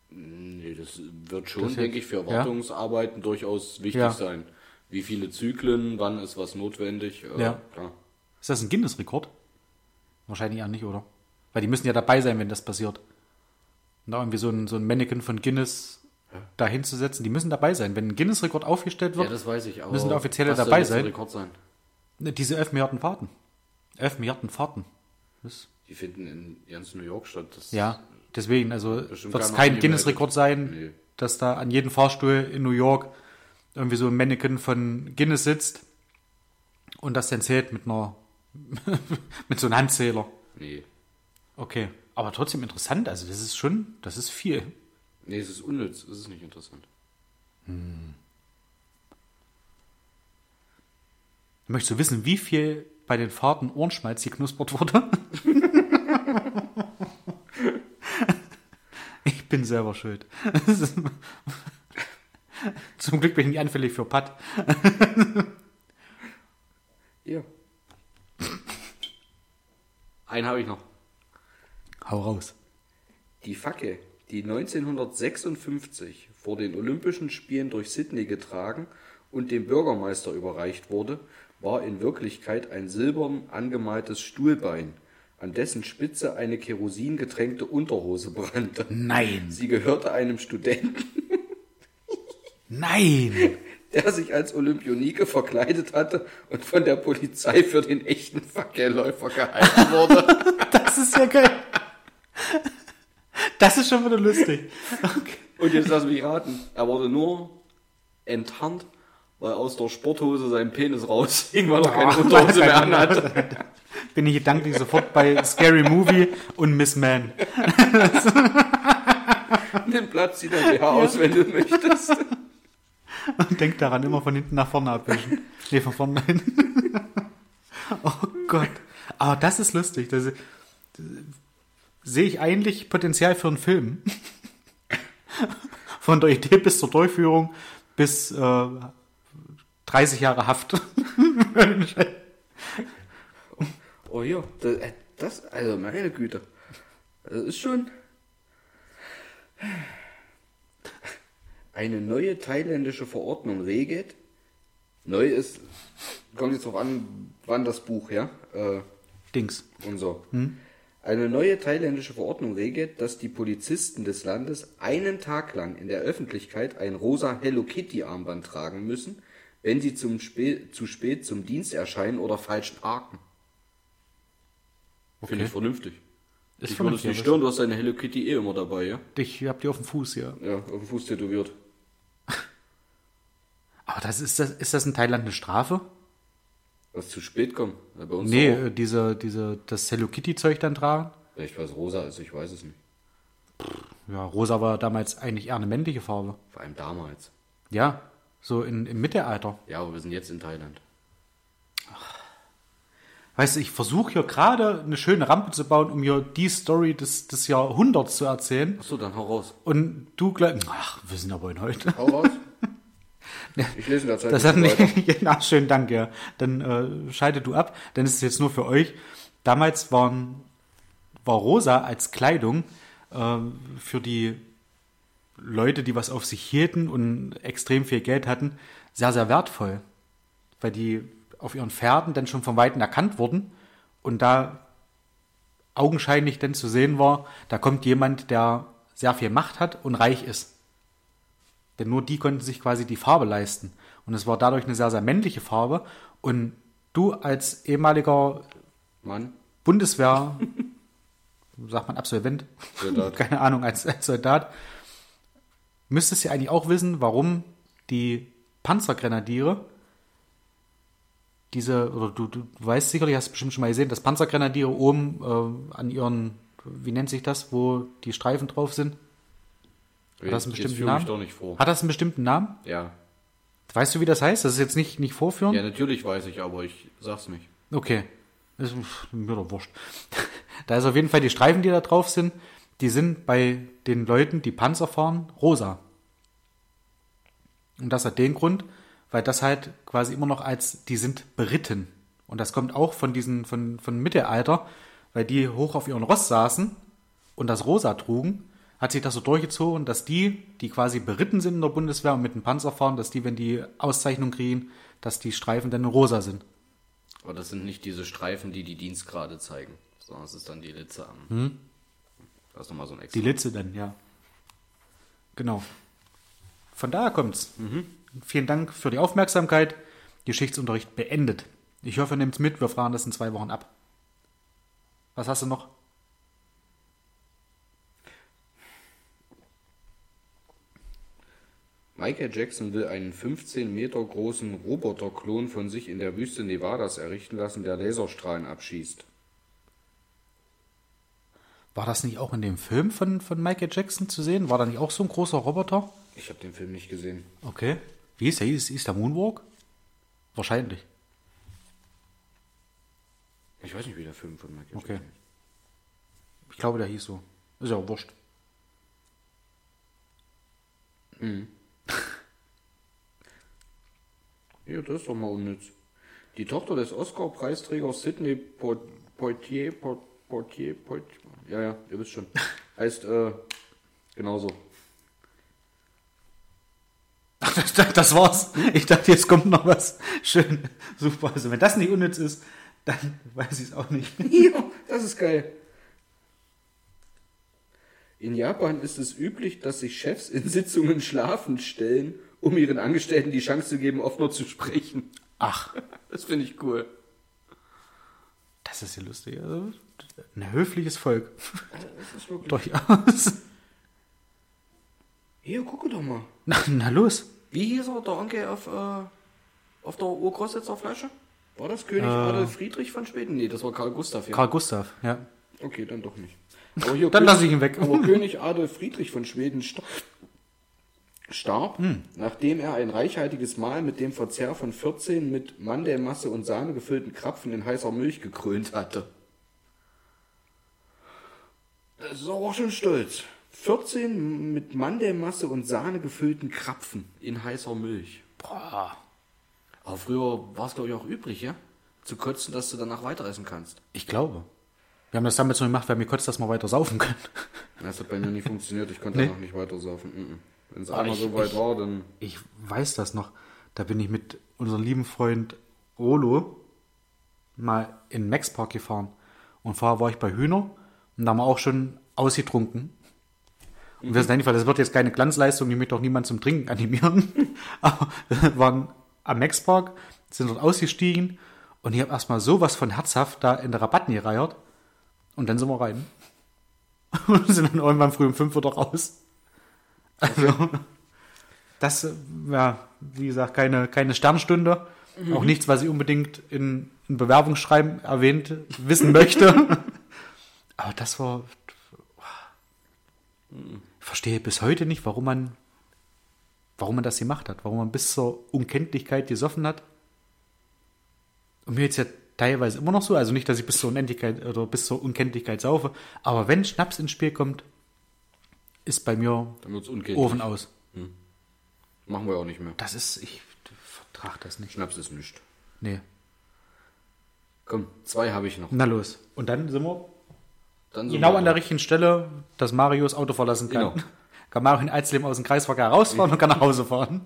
S2: Nee, das wird schon,
S1: Das
S2: denke ich, für
S1: ja?
S2: Wartungsarbeiten durchaus wichtig
S1: Ja.
S2: sein. Wie viele Zyklen, wann ist was notwendig? Äh,
S1: Ja.
S2: Klar.
S1: Ist das ein Guinness-Rekord? Wahrscheinlich eher nicht, oder? Weil die müssen ja dabei sein, wenn das passiert. Und da irgendwie so ein, so ein Mannequin von Guinness da hinzusetzen, die müssen dabei sein. Wenn ein Guinness-Rekord aufgestellt
S2: Ja,
S1: wird,
S2: das weiß ich. Aber
S1: müssen Offizielle
S2: was
S1: dabei sein?
S2: Rekord sein?
S1: ne, diese 11 Milliarden Fahrten. 11 Milliarden Fahrten. Das,
S2: Die finden in ganz New York statt. Das
S1: ja, deswegen, also wird es kein. Guinness-Rekord sein,
S2: Nee.
S1: Dass da an jedem Fahrstuhl in New York irgendwie so ein Mannequin von Guinness sitzt und das dann zählt mit einer mit so einem Handzähler.
S2: Nee.
S1: Okay, aber trotzdem interessant. Also das ist schon, das ist viel.
S2: Nee, es ist unnütz. Es ist nicht interessant.
S1: Möchtest du wissen, wie viel bei den Fahrten Ohrenschmalz geknuspert wurde? ich bin selber schuld. Zum Glück bin ich nicht anfällig für Patt.
S2: Ja. Einen habe ich noch.
S1: Hau raus.
S2: Die Fackel, die 1956 vor den Olympischen Spielen durch Sydney getragen und dem Bürgermeister überreicht wurde, war in Wirklichkeit ein silbern angemaltes Stuhlbein, an dessen Spitze eine kerosingetränkte Unterhose brannte.
S1: Nein.
S2: Sie gehörte einem Studenten,
S1: Nein.
S2: der sich als Olympionike verkleidet hatte und von der Polizei für den echten Fackelläufer gehalten wurde.
S1: Das ist ja geil. Das ist schon wieder lustig. Okay.
S2: Und jetzt lass mich raten. Er wurde nur enttarnt, weil aus der Sporthose sein Penis raushing, weil er keine
S1: Oh,
S2: Unterhose
S1: er
S2: mehr anhatte.
S1: Bin ich gedanklich sofort bei Scary Movie und Miss Man.
S2: Den Platz sieht er BH aus, wenn du möchtest.
S1: Und denk daran, immer von hinten nach vorne abwischen. Nee, von vorne hin. Oh Gott. Aber das ist lustig. Das, das sehe ich eigentlich Potenzial für einen Film. Von der Idee bis zur Durchführung bis äh, 30 Jahre Haft.
S2: Oh ja, das, äh, das also meine Güte. Das ist schon eine neue thailändische Verordnung regelt. Neu ist, kommt jetzt drauf an, wann das Buch, ja? Äh,
S1: Dings.
S2: und so. Eine neue thailändische Verordnung regelt, dass die Polizisten des Landes einen Tag lang in der Öffentlichkeit ein rosa Hello Kitty Armband tragen müssen, wenn sie zum Spä zu spät zum Dienst erscheinen oder falsch parken. Finde ich vernünftig.
S1: Ist
S2: ich würde es
S1: vernünftig,
S2: nicht stören, du hast deine Hello Kitty eh immer dabei, ja?
S1: Ich hab die auf dem Fuß, ja.
S2: Ja, auf dem Fuß tätowiert.
S1: Aber das ist, das, ist das in Thailand eine Strafe?
S2: Was zu spät kommt. Ja, bei uns
S1: Nee,
S2: auch.
S1: äh, diese, diese, das Hello Kitty-Zeug dann tragen.
S2: Vielleicht weil es rosa ist, ich weiß es nicht.
S1: Ja, rosa war damals eigentlich eher eine männliche Farbe.
S2: Vor allem damals.
S1: Ja, so in, im Mittelalter.
S2: Ja, aber wir sind jetzt in Thailand.
S1: Weißt du, ich versuche hier gerade eine schöne Rampe zu bauen, um hier die Story des, des Jahrhunderts zu erzählen.
S2: Achso, dann hau raus.
S1: Und du gleich, ach, wir sind aber in heute.
S2: Hau raus. Ich lese in der Zeit
S1: Das hat nicht, na, schönen Dank, ja. Dann äh, scheide du ab, denn es ist jetzt nur für euch. Damals waren, war rosa als Kleidung äh, für die Leute, die was auf sich hielten und extrem viel Geld hatten, sehr, sehr wertvoll. Weil die auf ihren Pferden dann schon von Weitem erkannt wurden und da augenscheinlich dann zu sehen war, da kommt jemand, der sehr viel Macht hat und reich ist. Denn nur die konnten sich quasi die Farbe leisten. Und es war dadurch eine sehr, sehr männliche Farbe. Und du als ehemaliger
S2: Mann.
S1: Bundeswehr, sagt man Absolvent,
S2: Soldat.
S1: keine Ahnung, als, als Soldat, müsstest du eigentlich auch wissen, warum die Panzergrenadiere diese, oder du, du weißt sicherlich, hast bestimmt schon mal gesehen, dass Panzergrenadiere oben äh, an ihren, wie nennt sich das, wo die Streifen drauf sind? Hat das einen bestimmten Namen?
S2: doch nicht vor.
S1: Hat das einen bestimmten Namen?
S2: Ja.
S1: Weißt du, wie das heißt? Das ist jetzt nicht, nicht vorführen?
S2: Ja, natürlich weiß ich, aber ich sag's nicht.
S1: Okay. Das ist mir doch wurscht. Da ist auf jeden Fall die Streifen, die da drauf sind, die sind bei den Leuten, die Panzer fahren, rosa. Und das hat den Grund, weil das halt quasi immer noch als, die sind beritten. Und das kommt auch von diesen, von, von Mittelalter, weil die hoch auf ihren Ross saßen und das rosa trugen, hat sich das so durchgezogen, dass die, die quasi beritten sind in der Bundeswehr und mit dem Panzer fahren, dass die, wenn die Auszeichnung kriegen, dass die Streifen dann in rosa sind.
S2: Aber das sind nicht diese Streifen, die die Dienstgrade zeigen, sondern es ist dann die Litze am.
S1: Hm?
S2: Das ist nochmal so ein extra.
S1: Die Litze dann, ja. Genau. Von daher kommt's. Vielen Dank für die Aufmerksamkeit. Geschichtsunterricht beendet. Ich hoffe, ihr nehmt's mit. Wir fragen das in zwei Wochen ab. Was hast du noch?
S2: Michael Jackson will einen 15 Meter großen Roboterklon von sich in der Wüste Nevadas errichten lassen, der Laserstrahlen abschießt.
S1: War das nicht auch in dem Film von, von Michael Jackson zu sehen? War da nicht auch so ein großer Roboter?
S2: Ich habe den Film nicht gesehen.
S1: Okay. Wie ist der? Ist, ist der Moonwalk? Wahrscheinlich.
S2: Ich weiß nicht, wie der Film von Michael
S1: Okay.
S2: Jackson ist.
S1: Ich glaube, der hieß so. Ist ja auch wurscht.
S2: Ja, das ist doch mal unnütz. Die Tochter des Oscar-Preisträgers Sidney Port- Poitier, Portier, Portier, ja, ja, ihr wisst schon, heißt, äh, genauso.
S1: Das, das war's. Ich dachte, jetzt kommt noch was. Schön. Super. Also, wenn das nicht unnütz ist, dann weiß ich es auch nicht.
S2: Ja, das ist geil. In Japan ist es üblich, dass sich Chefs in Sitzungen schlafend stellen, um ihren Angestellten die Chance zu geben, offener zu sprechen.
S1: Ach,
S2: Das finde ich cool.
S1: das ist ja lustig. Also, ein höfliches Volk. Durchaus.
S2: Hier, gucke doch mal.
S1: Na, na los.
S2: Wie hieß er, der Onkel auf, äh, auf der Urgroßsitzer Flasche? War das König Adolf Friedrich von Schweden? Nee, das war Karl Gustav, ja.
S1: Karl Gustav, ja.
S2: Okay, dann doch nicht. Aber hier
S1: Dann lasse ich ihn weg.
S2: Aber König Adolf Friedrich von Schweden sta- starb, nachdem er ein reichhaltiges Mahl mit dem Verzehr von 14 mit Mandelmasse und Sahne gefüllten Krapfen in heißer Milch gekrönt hatte. Das ist aber auch schon stolz. 14 mit Mandelmasse und Sahne gefüllten Krapfen in heißer Milch.
S1: Boah.
S2: Aber früher war es, glaube ich, auch übrig, ja? Zu kotzen, dass du danach weiter essen kannst.
S1: Ich glaube. Wir haben das damals so gemacht, weil mir kurz, dass wir weiter saufen können.
S2: Das hat bei mir nicht funktioniert, ich konnte
S1: Nee.
S2: danach nicht weiter saufen. Wenn es einmal
S1: ich-
S2: so weit
S1: ich-
S2: war, dann.
S1: Ich weiß das noch. Da bin ich mit unserem lieben Freund Rolo mal in Max Park gefahren. Und vorher war ich bei Hühner und da haben wir auch schon ausgetrunken. Und wir sind einfach, das wird jetzt keine Glanzleistung, ich möchte auch niemand zum Trinken animieren. Aber wir waren am Max Park, sind dort ausgestiegen und ich habe erstmal sowas von herzhaft da in der Rabatten gereiert. Und dann sind wir rein. Und sind dann irgendwann früh um 5 Uhr da raus. Also, das, ja, wie gesagt, keine, keine Sternstunde. Auch nichts, was ich unbedingt in, in Bewerbungsschreiben erwähnt wissen möchte. Aber das war. Ich verstehe bis heute nicht, warum man, warum man das gemacht hat. Warum man bis zur Unkenntlichkeit gesoffen hat. Und mir jetzt ja teilweise immer noch so. Also nicht, dass ich bis zur Unendlichkeit oder bis zur Unkenntlichkeit saufe. Aber wenn Schnaps ins Spiel kommt, ist bei mir. Ofen aus.
S2: Machen wir auch nicht mehr.
S1: Das ist, ich vertrag das nicht.
S2: Schnaps ist nichts.
S1: Nee.
S2: Komm, zwei habe ich noch.
S1: Na los. Und dann sind wir
S2: Dann so
S1: genau an der richtigen Stelle, dass Mario das Auto verlassen kann.
S2: Genau.
S1: Kann Mario in Alzleben aus dem Kreisverkehr rausfahren und kann nach Hause fahren.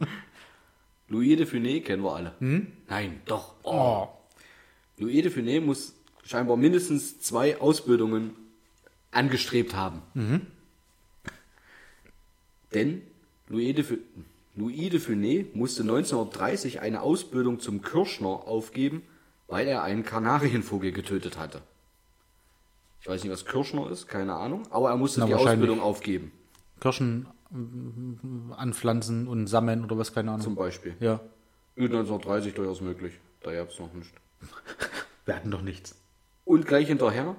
S2: Louis de Funès kennen wir alle. Nein, doch.
S1: Oh.
S2: Louis de Funès muss scheinbar mindestens zwei Ausbildungen angestrebt haben. Denn Louis de, Louis de Funès musste 1930 eine Ausbildung zum Kirschner aufgeben, weil er einen Kanarienvogel getötet hatte. Ich weiß nicht, was Kirschner ist, keine Ahnung, aber er musste
S1: Na,
S2: die. Ausbildung aufgeben,
S1: Kirschen mm, anpflanzen und sammeln oder was, keine Ahnung.
S2: zum Beispiel.
S1: ja.
S2: Ist 1930 durchaus möglich, da gab es noch nicht.
S1: Wir hatten doch nichts.
S2: Und gleich hinterher,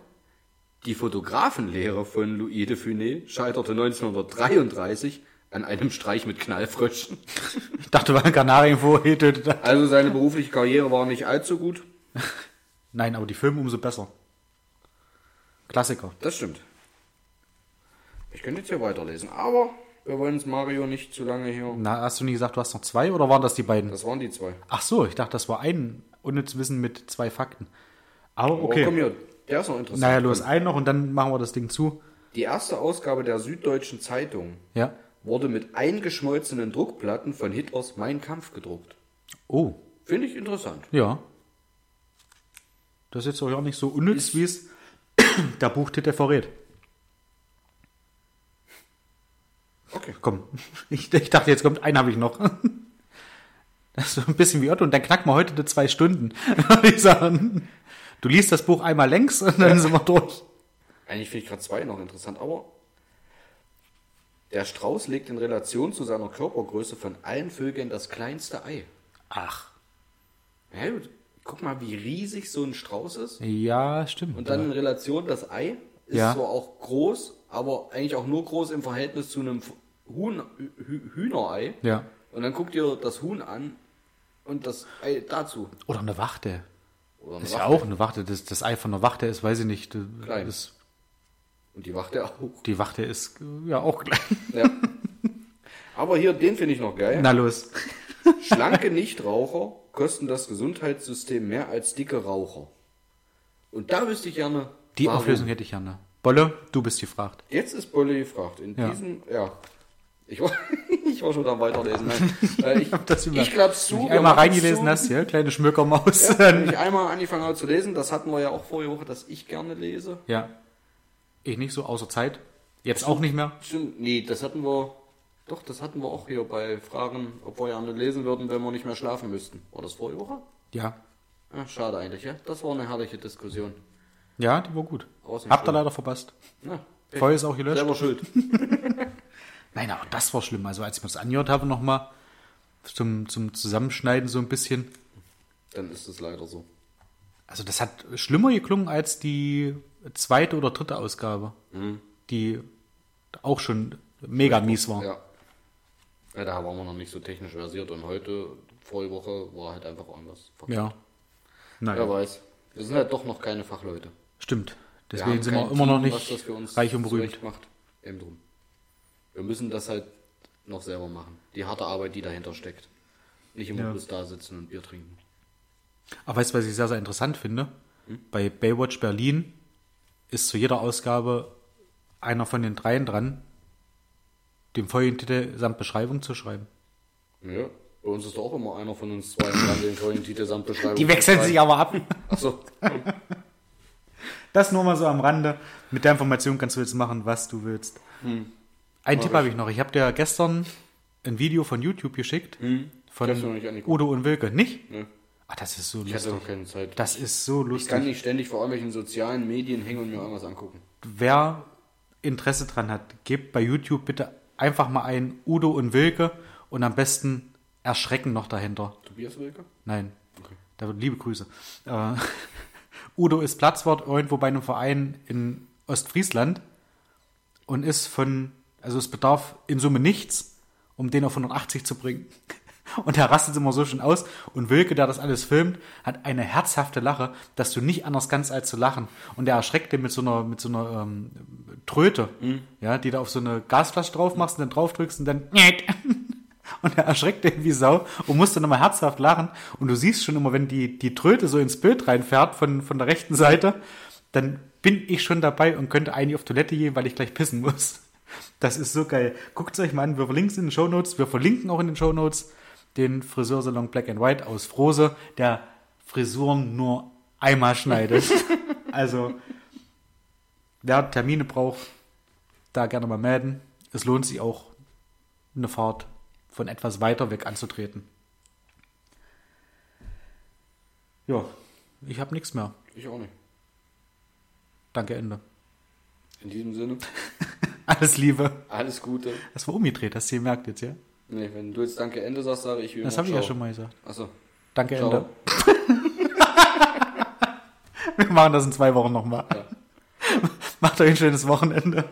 S2: die Fotografenlehre von Louis de Funès scheiterte 1933 an einem Streich mit Knallfröschen.
S1: Ich dachte, weil ein Kanarienvogel getötet hat.
S2: Also seine berufliche Karriere war nicht allzu gut.
S1: Nein, aber die Filme umso besser. Klassiker.
S2: Das stimmt. Ich könnte jetzt hier weiterlesen, aber wir wollen es Mario nicht zu lange hier.
S1: Na, hast du nie gesagt, du hast noch zwei oder waren das die beiden?
S2: Das waren die zwei.
S1: Ach so, ich dachte, das war ein unnützes Wissen mit zwei Fakten. Aber
S2: Aber komm
S1: okay.
S2: hier, der ist noch interessant.
S1: Naja, los, ein noch und dann machen wir das Ding zu.
S2: Die erste Ausgabe der Süddeutschen Zeitung
S1: Ja.
S2: wurde mit eingeschmolzenen Druckplatten von Hitlers Mein Kampf gedruckt.
S1: Oh,
S2: Finde ich interessant.
S1: ja. Das ist jetzt auch nicht so unnütz, wie es der Buchtitel verrät.
S2: Okay.
S1: Komm, ich, ich dachte, jetzt kommt ein, habe ich noch. Das ist so ein bisschen wie Otto und dann knacken wir heute die zwei Stunden. würde ich sagen. Du liest das Buch einmal längs und dann sind wir durch.
S2: Eigentlich finde ich gerade zwei noch interessant, aber der Strauß legt in Relation zu seiner Körpergröße von allen Vögeln das kleinste Ei.
S1: Ach.
S2: Ja, gut. Guck mal, wie riesig so ein Strauß ist.
S1: Ja, stimmt.
S2: Und dann in Relation das Ei ist
S1: Ja.
S2: zwar auch groß, aber eigentlich auch nur groß im Verhältnis zu einem Huhn, Hü Hühnerei.
S1: ja.
S2: Und dann guck dir das Huhn an und das Ei dazu.
S1: Oder eine Wachte.
S2: Oder eine
S1: Das ist ja
S2: Wachte.
S1: auch eine Wachte. Das, das Ei von einer Wachte ist, weiß ich nicht.
S2: Klein.
S1: Ist,
S2: Und die Wachte auch.
S1: die Wachte ist äh, ja auch klein.
S2: Ja. Aber hier, den finde ich noch geil.
S1: Na los.
S2: Schlanke Nichtraucher kosten das Gesundheitssystem mehr als dicke Raucher. Und da wüsste ich gerne.
S1: Die
S2: warum.
S1: Auflösung hätte ich gerne. Bolle, du bist gefragt.
S2: Jetzt ist Bolle gefragt. In
S1: Ja.
S2: diesem, ja. Ich war, ich war schon am Weiterlesen. Nein. Äh, ich
S1: hab das über-
S2: ich glaub's zu.
S1: Wenn du einmal reingelesen
S2: zu.
S1: hast, ja, kleine Schmöckermaus.
S2: Ja, wenn ich einmal angefangen habe zu lesen, das hatten wir ja auch vorige Woche, dass ich gerne lese.
S1: ja. Ich nicht so, außer Zeit. Jetzt auch nicht mehr.
S2: Stimmt, nee, das hatten wir, doch, das hatten wir auch hier bei Fragen, ob wir gerne lesen würden, wenn wir nicht mehr schlafen müssten. War das vorige Woche?
S1: Ja.
S2: Ja, schade eigentlich, ja. Das war eine herrliche Diskussion.
S1: Ja, die war gut.
S2: Außen
S1: Habt ihr leider verpasst. Feuer ist auch gelöscht.
S2: selber schuld.
S1: Nein, aber das war schlimm. Also als ich mir das angehört habe nochmal zum, zum Zusammenschneiden so ein bisschen.
S2: Dann ist es leider so.
S1: Also das hat schlimmer geklungen als die zweite oder dritte Ausgabe, die auch schon mega mies war.
S2: Ja. Ja, da waren wir noch nicht so technisch versiert und heute, vorige Woche, war halt einfach anders.
S1: Ja. Naja,
S2: Wer weiß. Wir sind halt doch noch keine Fachleute.
S1: stimmt.
S2: Wir
S1: Deswegen
S2: haben
S1: sind wir immer noch
S2: Team,
S1: nicht reich und berühmt.
S2: macht. Eben drum. Wir müssen das halt noch selber machen. Die harte Arbeit, die dahinter steckt. Nicht immer
S1: Ja.
S2: bloß da sitzen und Bier trinken.
S1: Aber weißt du, was ich sehr, sehr interessant finde? Bei Baywatch Berlin ist zu jeder Ausgabe einer von den dreien dran, den Folgentitel samt Beschreibung zu schreiben.
S2: Ja, bei uns ist doch auch immer einer von uns zwei dran, den vollen Titel samt Beschreibung.
S1: Die wechseln sich aber ab.
S2: Achso.
S1: Das nur mal so am Rande. Mit der Information kannst du jetzt machen, was du willst. Einen Tipp habe ich noch. Ich habe dir gestern ein Video von YouTube geschickt. Von
S2: Ich nicht angeguckt.
S1: Udo und Wilke. Nicht?
S2: Ne,
S1: Ach, das ist so
S2: ich hatte
S1: lustig.
S2: noch keine Zeit.
S1: Das ist so
S2: Ich
S1: lustig.
S2: kann nicht ständig vor irgendwelchen sozialen Medien hängen und mir irgendwas angucken.
S1: Wer Interesse dran hat, gebt bei YouTube bitte einfach mal ein Udo und Wilke und am besten Erschrecken noch dahinter.
S2: Tobias Wilke?
S1: Nein, da wird liebe Grüße. Äh, Udo ist Platzwart irgendwo bei einem Verein in Ostfriesland und ist von, also es bedarf in Summe nichts, um den auf 180 zu bringen. Und er rastet immer so schon aus. Und Wilke, der das alles filmt, hat eine herzhafte Lache, dass du nicht anders kannst als zu lachen. Und er erschreckt den mit so einer, mit so einer ähm, Tröte, ja, die du auf so eine Gasflasche drauf machst und dann drauf drückst und dann und er erschreckt den wie Sau und musste nochmal herzhaft lachen. Und du siehst schon immer, wenn die, die Tröte so ins Bild reinfährt von, von der rechten Seite, dann bin ich schon dabei und könnte eigentlich auf Toilette gehen, weil ich gleich pissen muss. Das ist so geil. Guckt es euch mal an, wir verlinken es in den Show Notes. Wir verlinken auch in den Show Notes den Friseursalon Black and White aus Frose, der Frisuren nur einmal schneidet. also, wer Termine braucht, da gerne mal melden. Es lohnt sich auch, eine Fahrt von etwas weiter weg anzutreten. Ja, ich habe nichts mehr.
S2: Ich auch nicht.
S1: Danke, Ende.
S2: In diesem Sinne,
S1: Alles Liebe.
S2: alles Gute.
S1: Das war umgedreht, hast du gemerkt jetzt, ja?
S2: Nee, wenn du jetzt Danke Ende sagst, sage ich wie
S1: Das habe ich ja schon mal gesagt.
S2: Achso.
S1: Danke,
S2: Ciao.
S1: Ende. Wir machen das in zwei Wochen nochmal.
S2: Ja.
S1: Macht euch ein schönes Wochenende.